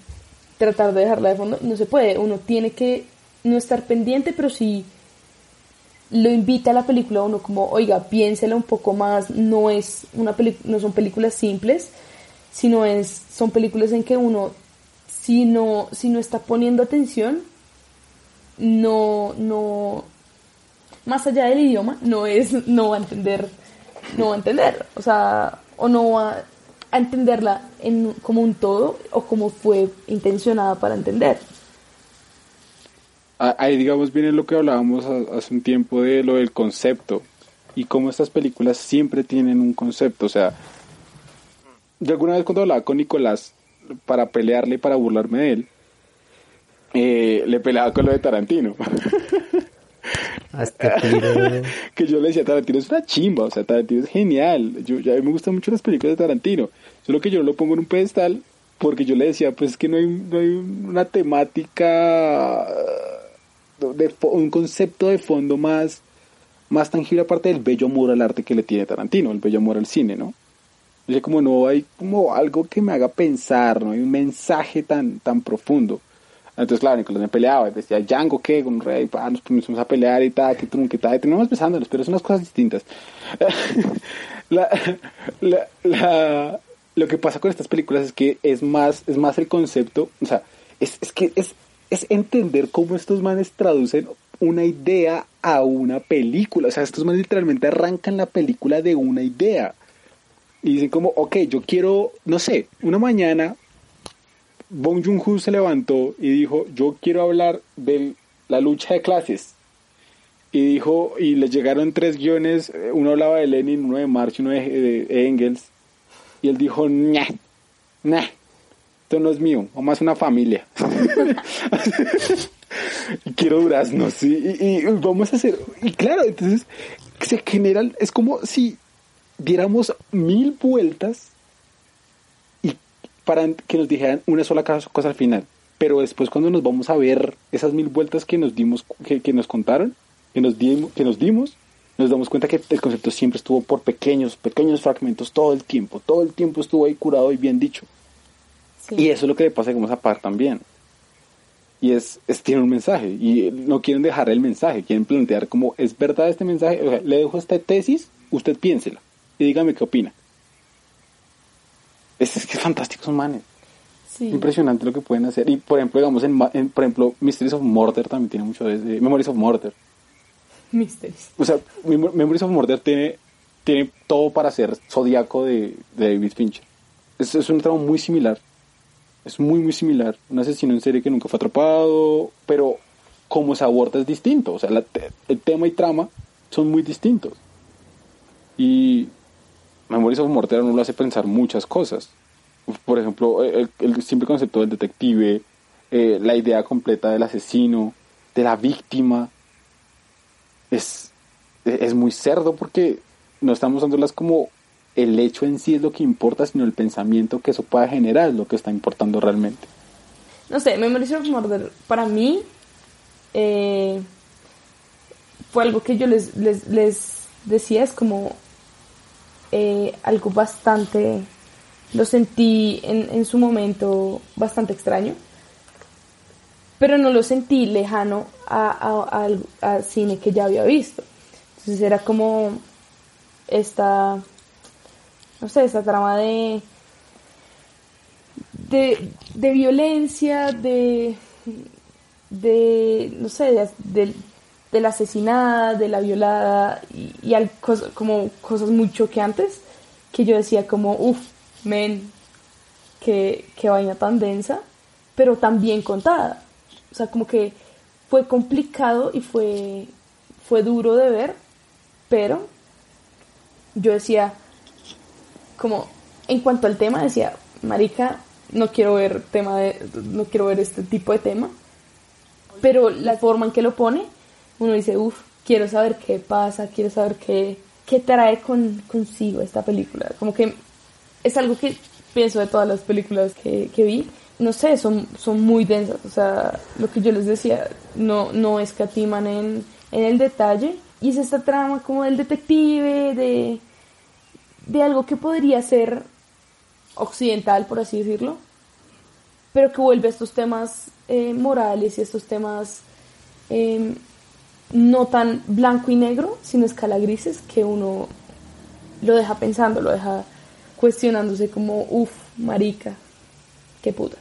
tratar de dejarla de fondo no se puede. Uno tiene que no estar pendiente, pero si lo invita a la película uno como, oiga, piénsela un poco más, no es una no son películas simples, sino es son películas en que uno si no si no está poniendo atención no no más allá del idioma no es no va a entender no va a entender o sea o no va a entenderla en, como un todo o como fue intencionada para entender Ah, Ahí, digamos, viene lo que hablábamos ha- hace un tiempo de lo del concepto y cómo estas películas siempre tienen un concepto. O sea, yo alguna vez cuando hablaba con Nicolás para pelearle y para burlarme de él, eh, le peleaba con lo de Tarantino. Hasta que yo le decía, Tarantino es una chimba, o sea, Tarantino es genial. Yo, ya a mí me gustan mucho las películas de Tarantino. Solo que yo no lo pongo en un pedestal porque yo le decía, pues es que no hay, no hay una temática, de, un concepto de fondo más, más tangible aparte del bello amor al arte que le tiene Tarantino, el bello amor al cine, ¿no? Yo como no hay como algo que me haga pensar, no hay un mensaje tan, tan profundo. Entonces, claro, me peleaba, decía, Django, ¿qué? Con rey, pa, nos pusimos a pelear y tal, que tú, que tal, y terminamos besándonos, pero son unas cosas distintas. la, la- lo que pasa con estas películas es que es más, es más el concepto, o sea, es, es que es, es entender cómo estos manes traducen una idea a una película, o sea, estos manes literalmente arrancan la película de una idea. Y dicen como, ok, yo quiero, no sé, una mañana Bong Joon-ho se levantó y dijo, yo quiero hablar de la lucha de clases. Y dijo, y le llegaron tres guiones, eh, uno hablaba de Lenin, uno de Marx uno de, de Engels. Y él dijo, nah, nah, esto no es mío, vamos a una familia. quiero duraznos, ¿sí? y, y vamos a hacer, y claro, entonces se generan, es como si diéramos mil vueltas para que nos dijeran una sola cosa, al final. Pero después cuando nos vamos a ver esas mil vueltas que nos dimos, que, que nos contaron, que nos, dimos, que nos dimos, nos damos cuenta que el concepto siempre estuvo por pequeños, pequeños fragmentos todo el tiempo. Todo el tiempo estuvo ahí curado y bien dicho. Sí. Y eso es lo que le pasa a par también. Y es, es, tiene un mensaje. Y no quieren dejar el mensaje. Quieren plantear como, ¿es verdad este mensaje? O sea, le dejo esta tesis, usted piénsela. Y dígame qué opina. Es, es que es fantástico, son manes. Sí. Impresionante lo que pueden hacer. Y por ejemplo, digamos, en, en, por ejemplo, Mysteries of Murder también tiene mucho de ese- Memories of Murder. Mysteries. O sea, Mem- Memories of Murder tiene, tiene todo para ser Zodíaco de, de David Fincher. Es, es un tramo muy similar. Es muy, muy similar. Un asesino en serie que nunca fue atrapado, pero como se aborda es distinto. O sea, la el tema y trama son muy distintos. Y Memories of Murder no lo hace pensar muchas cosas. Por ejemplo, el, el simple concepto del detective, eh, la idea completa del asesino, de la víctima, es, es muy cerdo porque no estamos dándolas como el hecho en sí es lo que importa, sino el pensamiento que eso pueda generar es lo que está importando realmente. No sé, Memories of Murder para mí eh, fue algo que yo les, les, les decía, es como eh, algo bastante, lo sentí en, en su momento bastante extraño, pero no lo sentí lejano a, a- al- al cine que ya había visto. Entonces era como esta, no sé, esta trama de de, de violencia, de, de, no sé, de- de la asesinada, de la violada y, y al- como cosas muy choqueantes que yo decía como, uff, men, qué, qué vaina tan densa, pero tan bien contada. O sea, como que fue complicado y fue, fue duro de ver, pero yo decía, como en cuanto al tema decía, marica, no quiero ver tema de, no quiero ver este tipo de tema, pero la forma en que lo pone, uno dice, uff, quiero saber qué pasa, quiero saber qué, qué trae con, consigo esta película, como que es algo que pienso de todas las películas que, que vi, no sé, son, son muy densas, o sea, lo que yo les decía, no, no escatiman en, en el detalle, y es esta trama como del detective, de, de algo que podría ser occidental, por así decirlo, pero que vuelve a estos temas eh, morales y estos temas eh, no tan blanco y negro, sino escala grises, que uno lo deja pensando, lo deja cuestionándose como, uff, marica, qué putas.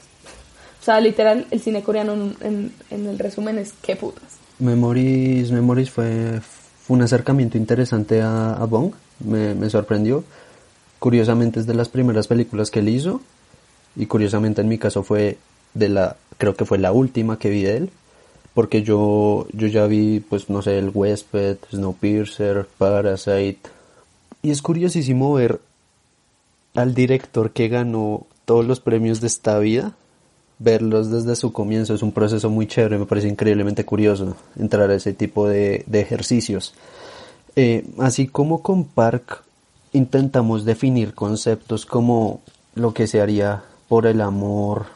O sea, literal, el cine coreano en, en- el resumen es qué putas. Memories, Memories fue, fue un acercamiento interesante a, a Bong, me, me sorprendió. Curiosamente es de las primeras películas que él hizo y curiosamente en mi caso fue de la, creo que fue la última que vi de él, porque yo, yo ya vi, pues no sé, el Huésped, Snowpiercer, Parasite. Y es curiosísimo ver al director que ganó todos los premios de esta vida, verlos desde su comienzo es un proceso muy chévere, me parece increíblemente curioso entrar a ese tipo de, de ejercicios. Eh, así como con Park intentamos definir conceptos como lo que se haría por el amor,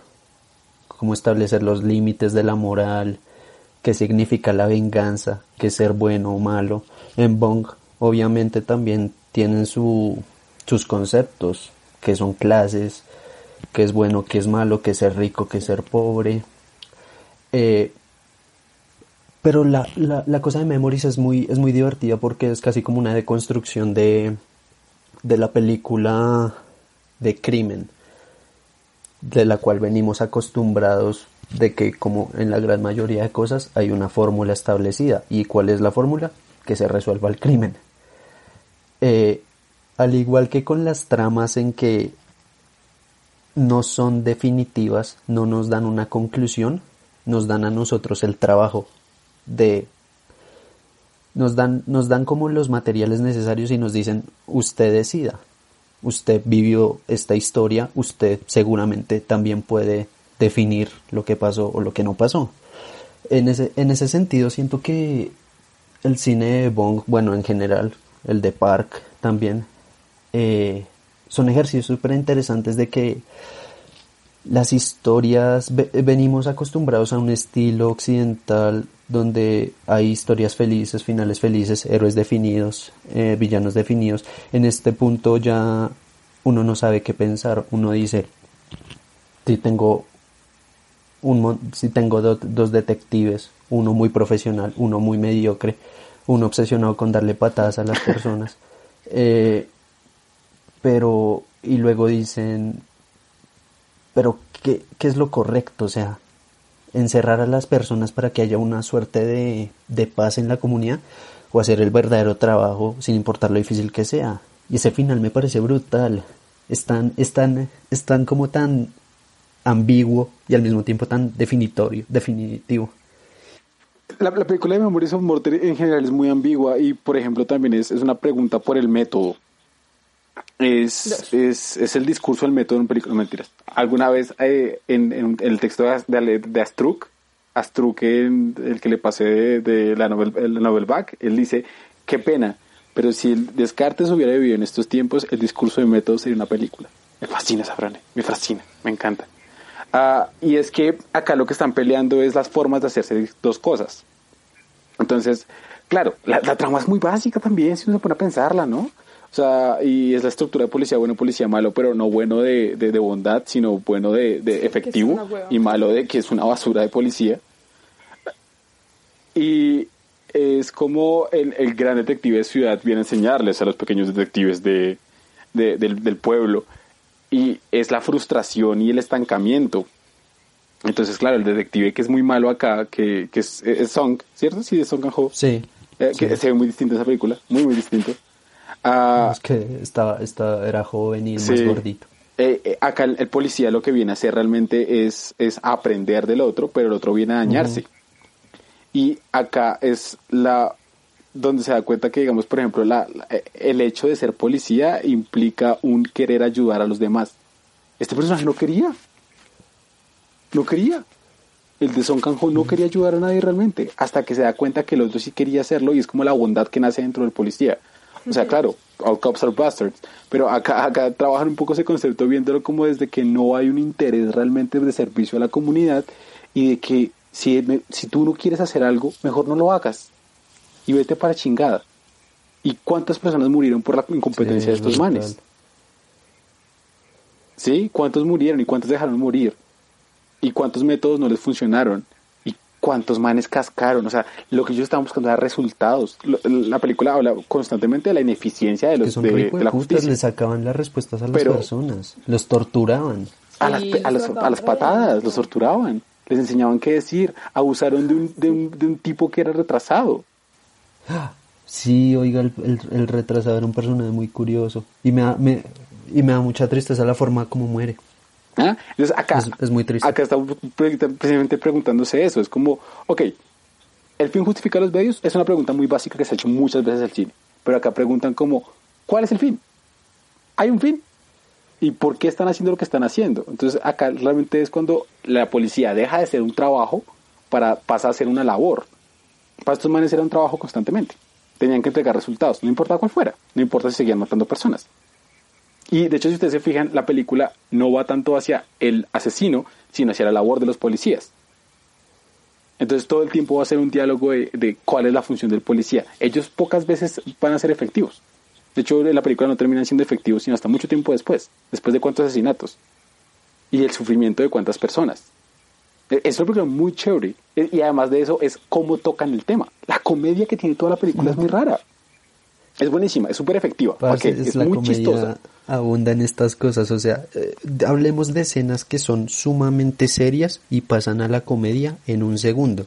cómo establecer los límites de la moral, qué significa la venganza, qué ser bueno o malo. En Bong obviamente también tienen su, sus conceptos, que son clases, qué es bueno, qué es malo, qué es ser rico, qué es ser pobre. Eh, pero la, la, la cosa de Memories es muy, es muy divertida porque es casi como una deconstrucción de, de la película de crimen, de la cual venimos acostumbrados de que como en la gran mayoría de cosas hay una fórmula establecida. ¿Y cuál es la fórmula? Que se resuelva el crimen. Eh, al igual que con las tramas en que no son definitivas, no nos dan una conclusión, nos dan a nosotros el trabajo de nos dan nos dan como los materiales necesarios y nos dicen usted decida. Usted vivió esta historia, usted seguramente también puede definir lo que pasó o lo que no pasó. En ese en ese sentido siento que el cine de Bong, bueno, en general, el de Park también eh, son ejercicios súper interesantes de que las historias, ve- venimos acostumbrados a un estilo occidental donde hay historias felices, finales felices, héroes definidos, eh, villanos definidos. En este punto ya uno no sabe qué pensar, uno dice, si tengo un si tengo do- dos detectives, uno muy profesional, uno muy mediocre, uno obsesionado con darle patadas a las personas, eh, pero y luego dicen pero ¿qué, ¿qué es lo correcto? O sea, encerrar a las personas para que haya una suerte de, de paz en la comunidad o hacer el verdadero trabajo sin importar lo difícil que sea. Y ese final me parece brutal. Es tan, es tan, es tan como tan ambiguo y al mismo tiempo tan definitorio, definitivo. La, la película de Memories of Murder en general es muy ambigua y, por ejemplo, también es, es una pregunta por el método. Es, es, es el discurso del método en películas, no, mentiras. Alguna vez eh, en, en el texto de, de, de Astruc, Astruc, en el que le pasé de, de la novel, el novelback, él dice, qué pena, pero si el Descartes hubiera vivido en estos tiempos, el discurso de método sería una película. Me fascina esa frase, me fascina, me encanta. Uh, y es que acá lo que están peleando es las formas de hacerse dos cosas. Entonces, claro, la, la, trama es muy básica también, si uno se pone a pensarla, ¿no? O sea, y es la estructura de policía bueno, policía malo, pero no bueno de, de, de bondad, sino bueno de, de efectivo y malo de que es una basura de policía. Y es como el, el gran detective de ciudad viene a enseñarles a los pequeños detectives de, del, del pueblo y es la frustración y el estancamiento. Entonces, claro, el detective que es muy malo acá, que, que es, es Song, ¿cierto? Sí, de Song Kang Ho. Sí. Eh, que sí. se ve muy distinto esa película, muy, muy distinto. Es que estaba, estaba, era joven y sí. más gordito. Eh, eh, acá el, el, policía lo que viene a hacer realmente es, es aprender del otro, pero el otro viene a dañarse. Uh -huh. Y acá es la donde se da cuenta que, digamos, por ejemplo, la, la, el hecho de ser policía implica un querer ayudar a los demás. Este personaje no quería. No quería. El de Son Kang-ho no quería ayudar a nadie realmente, hasta que se da cuenta que el otro sí quería hacerlo y es como la bondad que nace dentro del policía. O sea, claro, all cops are bastards, pero acá, acá trabajan un poco ese concepto viéndolo como desde que no hay un interés realmente de servicio a la comunidad y de que si, si tú no quieres hacer algo, mejor no lo hagas y vete para chingada. ¿Y cuántas personas murieron por la incompetencia sí, de estos manes? ¿Sí? ¿Cuántos murieron y cuántos dejaron morir? ¿Y cuántos métodos no les funcionaron? ¿Y cuántos manes cascaron? O sea, lo que ellos estaban buscando era resultados. La película habla constantemente de la ineficiencia de, los, de, de, la justicia. Les sacaban las respuestas a las Pero, personas. Los torturaban. A las, a las, a las patadas, los torturaban. Les enseñaban qué decir. Abusaron de un, de un, de un tipo que era retrasado. Sí, oiga, el, el, el, retrasado era un personaje muy curioso y me, da, me, y me da mucha tristeza la forma como muere. ¿Ah? Entonces acá es, es, muy triste. Acá estamos precisamente preguntándose eso. Es como, ok, ¿el fin justifica los medios? Es una pregunta muy básica que se ha hecho muchas veces al cine. Pero acá preguntan como, ¿cuál es el fin? ¿Hay un fin? ¿Y por qué están haciendo lo que están haciendo? Entonces acá realmente es cuando la policía deja de ser un trabajo para pasar a ser una labor para estos manes era un trabajo constantemente. Tenían que entregar resultados, no importa cuál fuera, no importa si seguían matando personas. Y de hecho, si ustedes se fijan, la película no va tanto hacia el asesino, sino hacia la labor de los policías. Entonces todo el tiempo va a ser un diálogo de, cuál es la función del policía. Ellos pocas veces van a ser efectivos. De hecho, la película no termina siendo efectivos sino hasta mucho tiempo después, después de cuántos asesinatos. Y el sufrimiento de cuántas personas. Es una película muy chévere. Y además de eso, es cómo tocan el tema. La comedia que tiene toda la película es muy rara. Es buenísima, es súper efectiva. Parce, es, es la muy comedia chistosa. Abunda en estas cosas. O sea, eh, hablemos de escenas que son sumamente serias y pasan a la comedia en un segundo.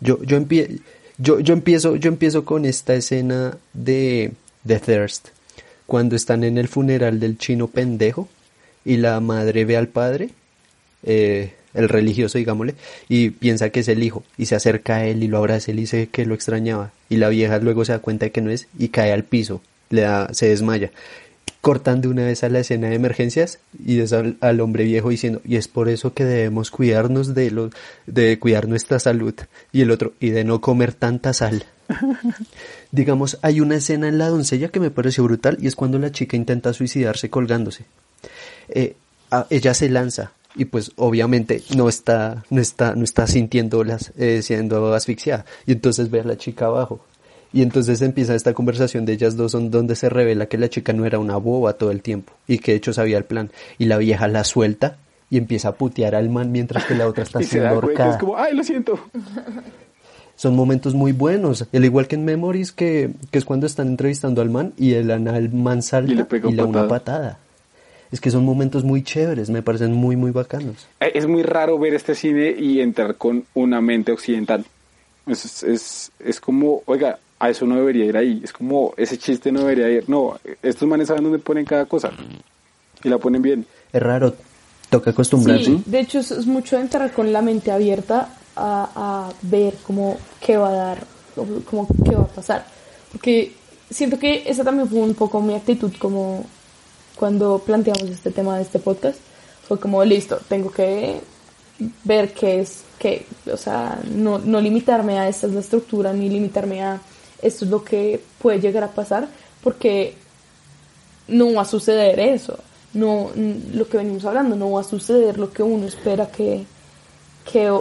Yo, yo, empie yo, yo, empiezo, yo empiezo con esta escena de, de Thirst. Cuando están en el funeral del chino pendejo y la madre ve al padre. Eh, el religioso, digámosle, y piensa que es el hijo, y se acerca a él y lo abraza, él dice que lo extrañaba, y la vieja luego se da cuenta de que no es, y cae al piso, le da, se desmaya. Cortan de una vez a la escena de emergencias y es al, al, hombre viejo diciendo, y es por eso que debemos cuidarnos de lo, de cuidar nuestra salud. Y el otro, y de no comer tanta sal. Digamos, hay una escena en la doncella que me pareció brutal y es cuando la chica intenta suicidarse colgándose. Eh, ella se lanza, y pues obviamente no está no está no está sintiéndolas eh, siendo asfixiada y entonces ve a la chica abajo y entonces empieza esta conversación de ellas dos donde se revela que la chica no era una boba todo el tiempo y que de hecho sabía el plan y la vieja la suelta y empieza a putear al man mientras que la otra está siendo ahorcada. Es como, ay, lo siento. Son momentos muy buenos, el igual que en Memories que, que es cuando están entrevistando al man y el, el man salta y le, pega y patada. una patada. Es que son momentos muy chéveres, me parecen muy, muy bacanos. Eh, Es muy raro ver este cine y entrar con una mente occidental. Es, es, es como, oiga, a eso no debería ir ahí. Es como, ese chiste no debería ir. No, estos manes saben dónde ponen cada cosa. Y la ponen bien. Es raro, toca acostumbrarse. Sí, de hecho es, es mucho entrar con la mente abierta a, a ver cómo qué va a dar, o cómo qué va a pasar. Porque siento que esa también fue un poco mi actitud como cuando planteamos este tema de este podcast. Fue como, listo, tengo que ver qué es, qué, o sea, no, no limitarme a esta es la estructura, ni limitarme a esto es lo que puede llegar a pasar, porque no va a suceder eso. No, n- lo que venimos hablando, no va a suceder lo que uno espera que, que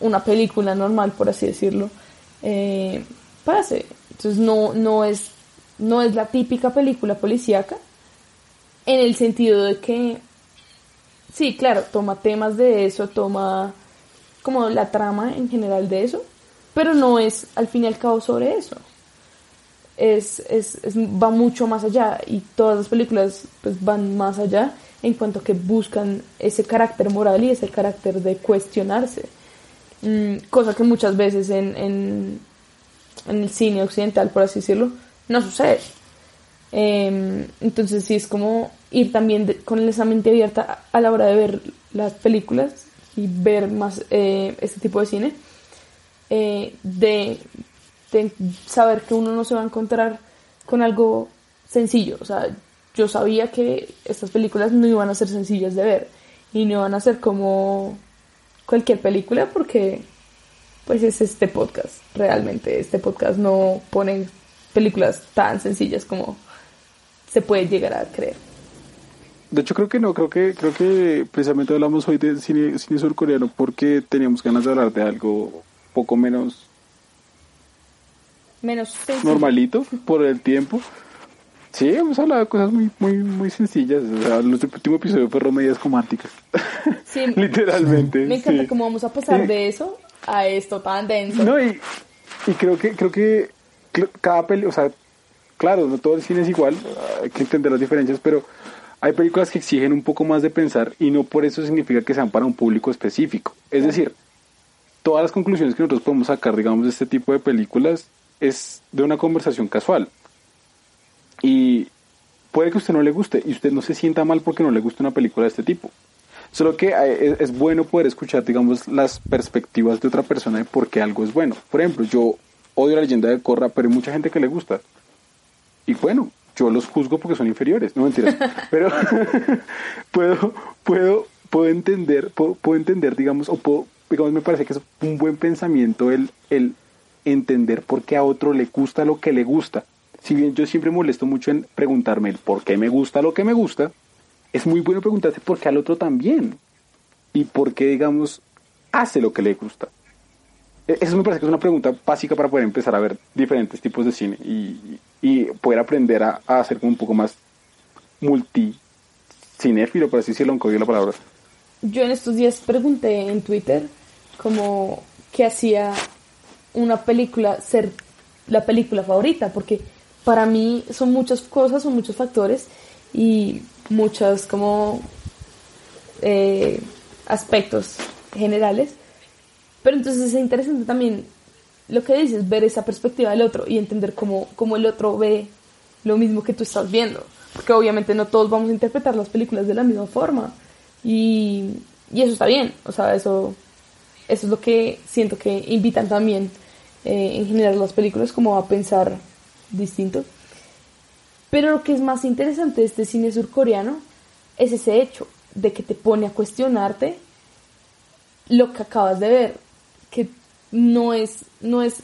una película normal, por así decirlo, eh, pase. Entonces no, no es, no es la típica película policíaca, en el sentido de que, sí, claro, toma temas de eso, toma como la trama en general de eso, pero no es al fin y al cabo sobre eso. Es, es, es- va mucho más allá y todas las películas pues van más allá en cuanto que buscan ese carácter moral y ese carácter de cuestionarse. Mm, cosa que muchas veces en, en, en el cine occidental por así decirlo no sucede Em, entonces sí es como ir también con esa mente abierta a, a la hora de ver las películas y ver más eh, este tipo de cine eh, de, de saber que uno no se va a encontrar con algo sencillo. O sea, yo sabía que estas películas no iban a ser sencillas de ver y no iban a ser como cualquier película porque pues es este podcast. Realmente este podcast no pone películas tan sencillas como se puede llegar a creer. De hecho, creo que no, creo que, creo que precisamente hablamos hoy de cine, cine surcoreano porque teníamos ganas de hablar de algo poco menos Menos sencillo. normalito por el tiempo. Sí, hemos hablado de cosas muy, muy, muy sencillas. O sea, nuestro último episodio fue Romedias Cománticas. Sí, Literalmente. me encanta sí. cómo vamos a pasar Sí. de eso a esto tan denso. No, y, y creo que, creo que cada peli, o sea, claro, no todo el cine es igual, hay que entender las diferencias, pero hay películas que exigen un poco más de pensar y no por eso significa que sean para un público específico. Es decir, todas las conclusiones que nosotros podemos sacar, digamos, de este tipo de películas es de una conversación casual. Y puede que a usted no le guste y usted no se sienta mal porque no le gusta una película de este tipo. Solo que eh, es, bueno poder escuchar, digamos, las perspectivas de otra persona de por qué algo es bueno. Por ejemplo, yo odio la leyenda de Korra, pero hay mucha gente que le gusta. Y bueno, yo los juzgo porque son inferiores, no mentiras. pero puedo, puedo, puedo entender, puedo, puedo entender, digamos, o puedo, digamos, me parece que es un buen pensamiento el, el entender por qué a otro le gusta lo que le gusta. Si bien yo siempre molesto mucho en preguntarme el por qué me gusta lo que me gusta, es muy bueno preguntarse por qué al otro también. Y por qué, digamos, hace lo que le gusta. E- Eso me parece que es una pregunta básica para poder empezar a ver diferentes tipos de cine y, y poder aprender a, a ser como un poco más multicinéfilo, por así decirlo, aunque odio la palabra. Yo en estos días pregunté en Twitter como qué hacía una película ser la película favorita, porque para mí son muchas cosas, son muchos factores y muchas como eh, aspectos generales. Pero entonces es interesante también lo que dices, ver esa perspectiva del otro y entender cómo, cómo el otro ve lo mismo que tú estás viendo. Porque obviamente no todos vamos a interpretar las películas de la misma forma. Y, y eso está bien. O sea, eso, eso es lo que siento que invitan también eh, en general las películas como a pensar distinto. Pero lo que es más interesante de este cine surcoreano es ese hecho de que te pone a cuestionarte lo que acabas de ver, no es, no es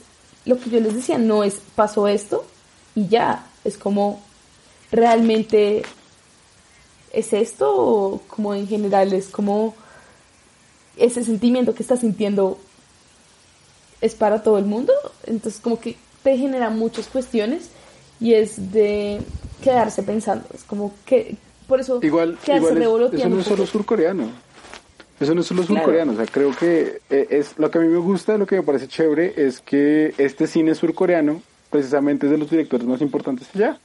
lo que yo les decía, no es pasó esto y ya, es como realmente es esto o como en general es como ese sentimiento que estás sintiendo es para todo el mundo, entonces como que te genera muchas cuestiones y es de quedarse pensando, es como que por eso Igual, quedarse igual es- eso no es solo surcoreano. Eso no es solo Claro. surcoreano. O sea, creo que eh, es lo que a mí me gusta, lo que me parece chévere, es que este cine surcoreano precisamente es de los directores más importantes allá.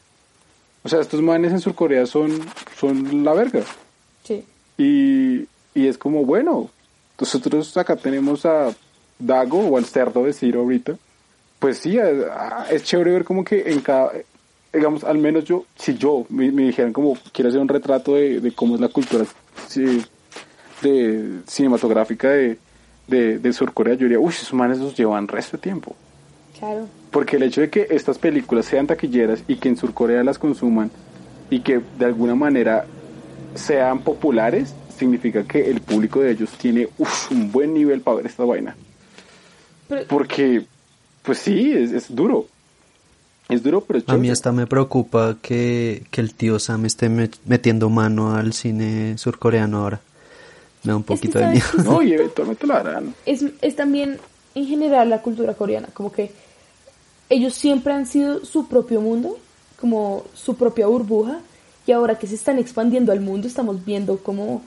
O sea, estos manes en Surcorea son, son la verga. Y, y es como, bueno, nosotros acá tenemos a Dago o al cerdo de Ciro ahorita. Pues sí, es, es chévere ver como que en cada, digamos, al menos yo, si yo me, me dijeran como quiero hacer un retrato de, de cómo es la cultura sí, de cinematográfica de, de, de Surcorea, yo diría, uy, esos manes los llevan resto de tiempo. Claro. Porque el hecho de que estas películas sean taquilleras y que en Surcorea las consuman y que de alguna manera sean populares, significa que el público de ellos tiene uf, un buen nivel para ver esta vaina. Pero- Porque, pues sí, es, es duro. Es duro, pero es A mí hasta me preocupa que, que el tío Sam esté met- metiendo mano al cine surcoreano ahora. Me da un Es que poquito de ¿sabes miedo. No, y eventualmente lo harán. es, es también en general la cultura coreana, como que ellos siempre han sido su propio mundo, como su propia burbuja, y ahora que se están expandiendo al mundo estamos viendo cómo,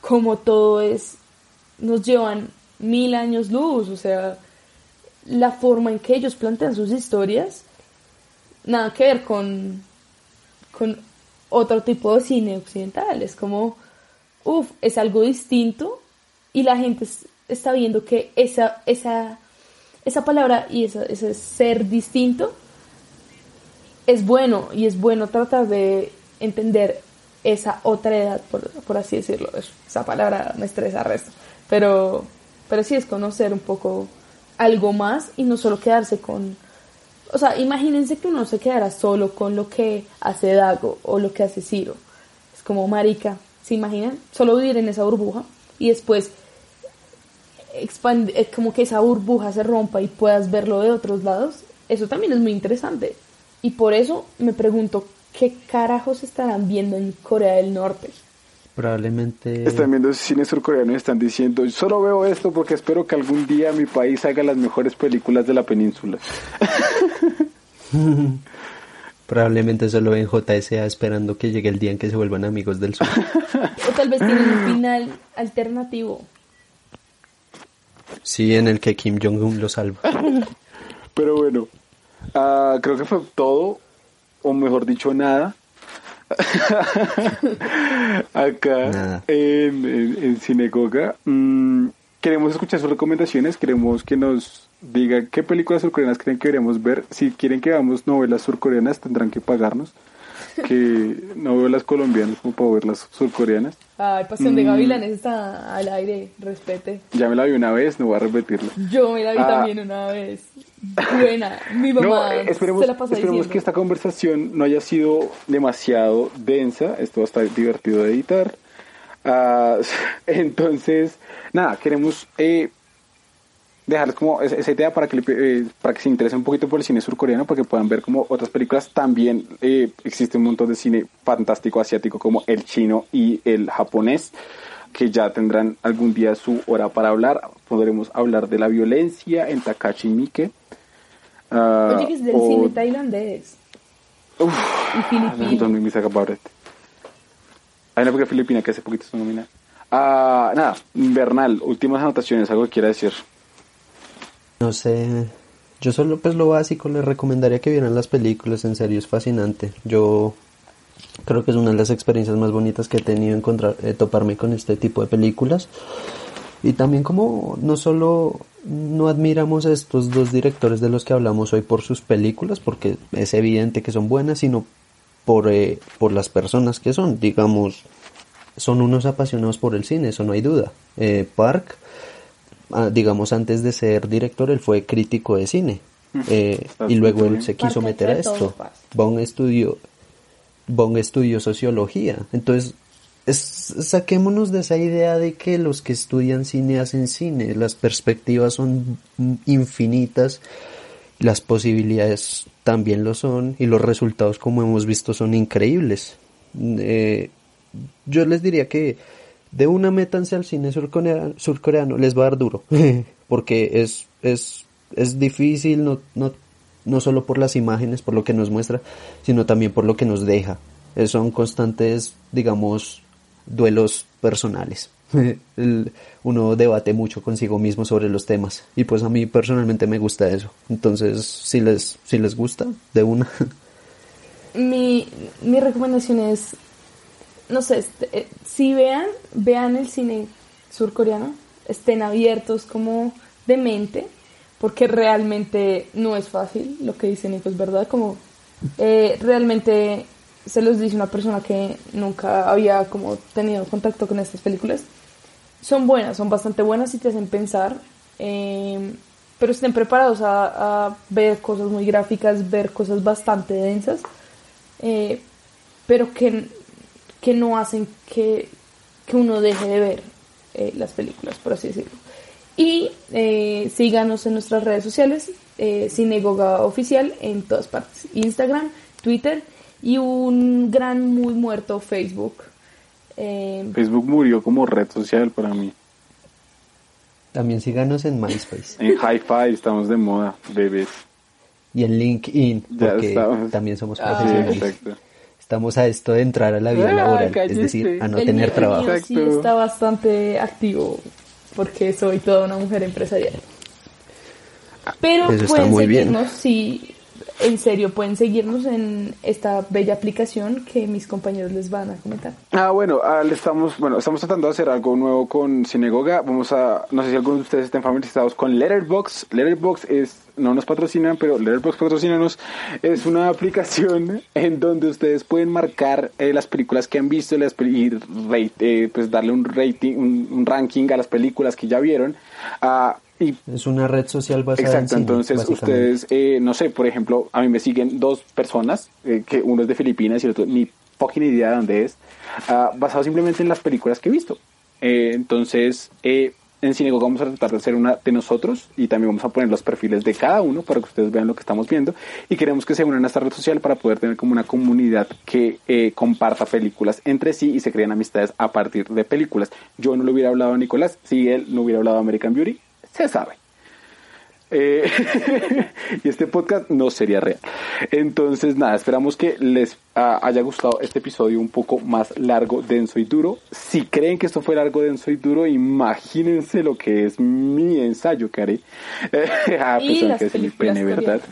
cómo todo es, nos llevan mil años luz, o sea, la forma en que ellos plantean sus historias, nada que ver con, con otro tipo de cine occidental, es como, uff, es algo distinto y la gente es- está viendo que esa, esa, esa palabra y esa- ese ser distinto es bueno y es bueno tratar de entender esa otra edad, por, por así decirlo. Es- esa palabra me estresa resto. Pero, pero sí es conocer un poco algo más y no solo quedarse con... O sea, imagínense que uno se quedara solo con lo que hace Dago o lo que hace Ciro. Es como marica, ¿se imaginan? Solo vivir en esa burbuja y después expand- eh, como que esa burbuja se rompa y puedas verlo de otros lados, eso también es muy interesante. Y por eso me pregunto, ¿qué carajos estarán viendo en Corea del Norte? Probablemente... Están viendo cine surcoreano y están diciendo, solo veo esto porque espero que algún día mi país haga las mejores películas de la península. Probablemente solo ven JSA esperando que llegue el día en que se vuelvan amigos del sur. O tal vez tienen un final alternativo. Sí, en el que Kim Jong-un lo salva. Pero bueno, ah, creo que fue todo, o mejor dicho, nada. Acá Nada. en, en, en Cinegoga. Mm, queremos escuchar sus recomendaciones, queremos que nos diga qué películas surcoreanas creen que deberíamos ver. Si quieren que veamos novelas surcoreanas, tendrán que pagarnos. Que novelas colombianas como para ver las surcoreanas. Ay, Pasión de Mm. Gavilanes está al aire, respete. Ya me la vi una vez, no voy a repetirla. Yo me la vi Ah. también una vez. Buena. Mi No, mamá eh, esperemos, se la pasa esperemos diciendo. que esta conversación no haya sido demasiado densa. Esto va a estar divertido de editar. Ah, entonces, nada, queremos eh, dejarles como esa, esa idea para que, eh, para que se interesen un poquito por el cine surcoreano, para que puedan ver como otras películas. También eh, existe un montón de cine fantástico asiático como el chino y el japonés que ya tendrán algún día su hora para hablar. Podremos hablar de la violencia en Takashi Miike. Ah, Oye, es del o- cine tailandés Uf, y filipino. Hay una película filipina que hace poquito se nomina. Ah, nada, Bernal, últimas anotaciones, algo que quiera decir. No sé, yo solo pues lo básico les recomendaría que vieran las películas, en serio es fascinante. Yo creo que es una de las experiencias más bonitas que he tenido encontrar, eh, toparme con este tipo de películas. Y también como no solo no admiramos a estos dos directores de los que hablamos hoy por sus películas, porque es evidente que son buenas, sino por, eh, por las personas que son, digamos, son unos apasionados por el cine, eso no hay duda. Eh, Park, digamos, antes de ser director, él fue crítico de cine. Eh, Está y luego él se quiso meter a esto. Bong estudió, Bong estudió sociología. Entonces, es- saquémonos de esa idea de que los que estudian cine hacen cine. Las perspectivas son infinitas, las posibilidades también lo son y los resultados, como hemos visto, son increíbles. Eh, yo les diría que de una métanse al cine surcoreano, surcoreano les va a dar duro, porque es, es, es difícil, no, no, no solo por las imágenes, por lo que nos muestra, sino también por lo que nos deja. Eh, son constantes, digamos, duelos personales. El- uno debate mucho consigo mismo sobre los temas y pues a mí personalmente me gusta eso. Entonces, si les, si les gusta, de una. Mi, mi recomendación es no sé, eh, si vean, vean el cine surcoreano, estén abiertos como de mente, porque realmente no es fácil lo que dice Nico, es verdad, como eh, realmente se los dice una persona que nunca había como tenido contacto con estas películas. Son buenas, son bastante buenas y te hacen pensar, eh, pero estén preparados a, ver cosas muy gráficas, ver cosas bastante densas, pero que, que no hacen que, que uno deje de ver eh, las películas, por así decirlo. Y eh, síganos en nuestras redes sociales, eh, Cinegoga Oficial en todas partes, Instagram, Twitter y un gran muy muerto Facebook. Eh, Facebook murió como red social para mí. También síganos en MySpace En Hi-Fi estamos de moda, bebés. y en LinkedIn, porque también somos Ah, Sí, profesionales. exacto. Estamos a esto de entrar a la vida Ah, laboral, es decir, a no el tener mío- trabajo. el mío sí está bastante activo porque soy toda una mujer empresarial. Pero Eso está pueden muy bien. seguirnos, sí, en serio, pueden seguirnos en esta bella aplicación que mis compañeros les van a comentar. Ah, bueno, ah, estamos, bueno, estamos tratando de hacer algo nuevo con Cinegoga. Vamos a, no sé si algunos de ustedes estén familiarizados con Letterbox. Letterbox es, no nos patrocinan, pero Letterbox patrocínanos. Es una aplicación en donde ustedes pueden marcar eh, las películas que han visto las y rate, eh, pues darle un rating, un, ranking a las películas que ya vieron. Ah, y Es una red social basada en Exacto, cine, entonces ustedes, eh, no sé, por ejemplo, a mí me siguen dos personas, eh, que uno es de Filipinas y el otro ni fucking idea de dónde es, ah, basado simplemente en las películas que he visto. Eh, entonces, eh, en Cinegoga vamos a tratar de hacer una de nosotros y también vamos a poner los perfiles de cada uno para que ustedes vean lo que estamos viendo y queremos que se unan a esta red social para poder tener como una comunidad que eh, comparta películas entre sí y se creen amistades a partir de películas. Yo no le hubiera hablado a Nicolás si él no hubiera hablado a American Beauty, se sabe. Eh, y este podcast no sería real. Entonces, nada, esperamos que les ah, haya gustado este episodio un poco más largo, denso y duro. Si creen que esto fue largo, denso y duro, imagínense lo que es mi ensayo que haré. ah, Y pues, las aunque es mi pene, ¿verdad?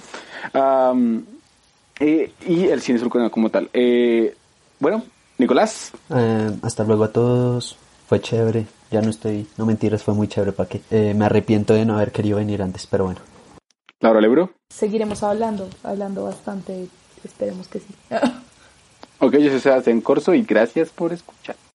Eh, y el cine surcoreano como tal. Eh, bueno, Nicolás, Eh, hasta luego a todos. Fue chévere. Ya no estoy. No mentiras, fue muy chévere. ¿Para qué? Eh, me arrepiento de no haber querido venir antes, pero bueno. Laura Lebro. Seguiremos hablando, hablando bastante, esperemos que sí. Ok, yo soy Sebastián Corso y gracias por escuchar.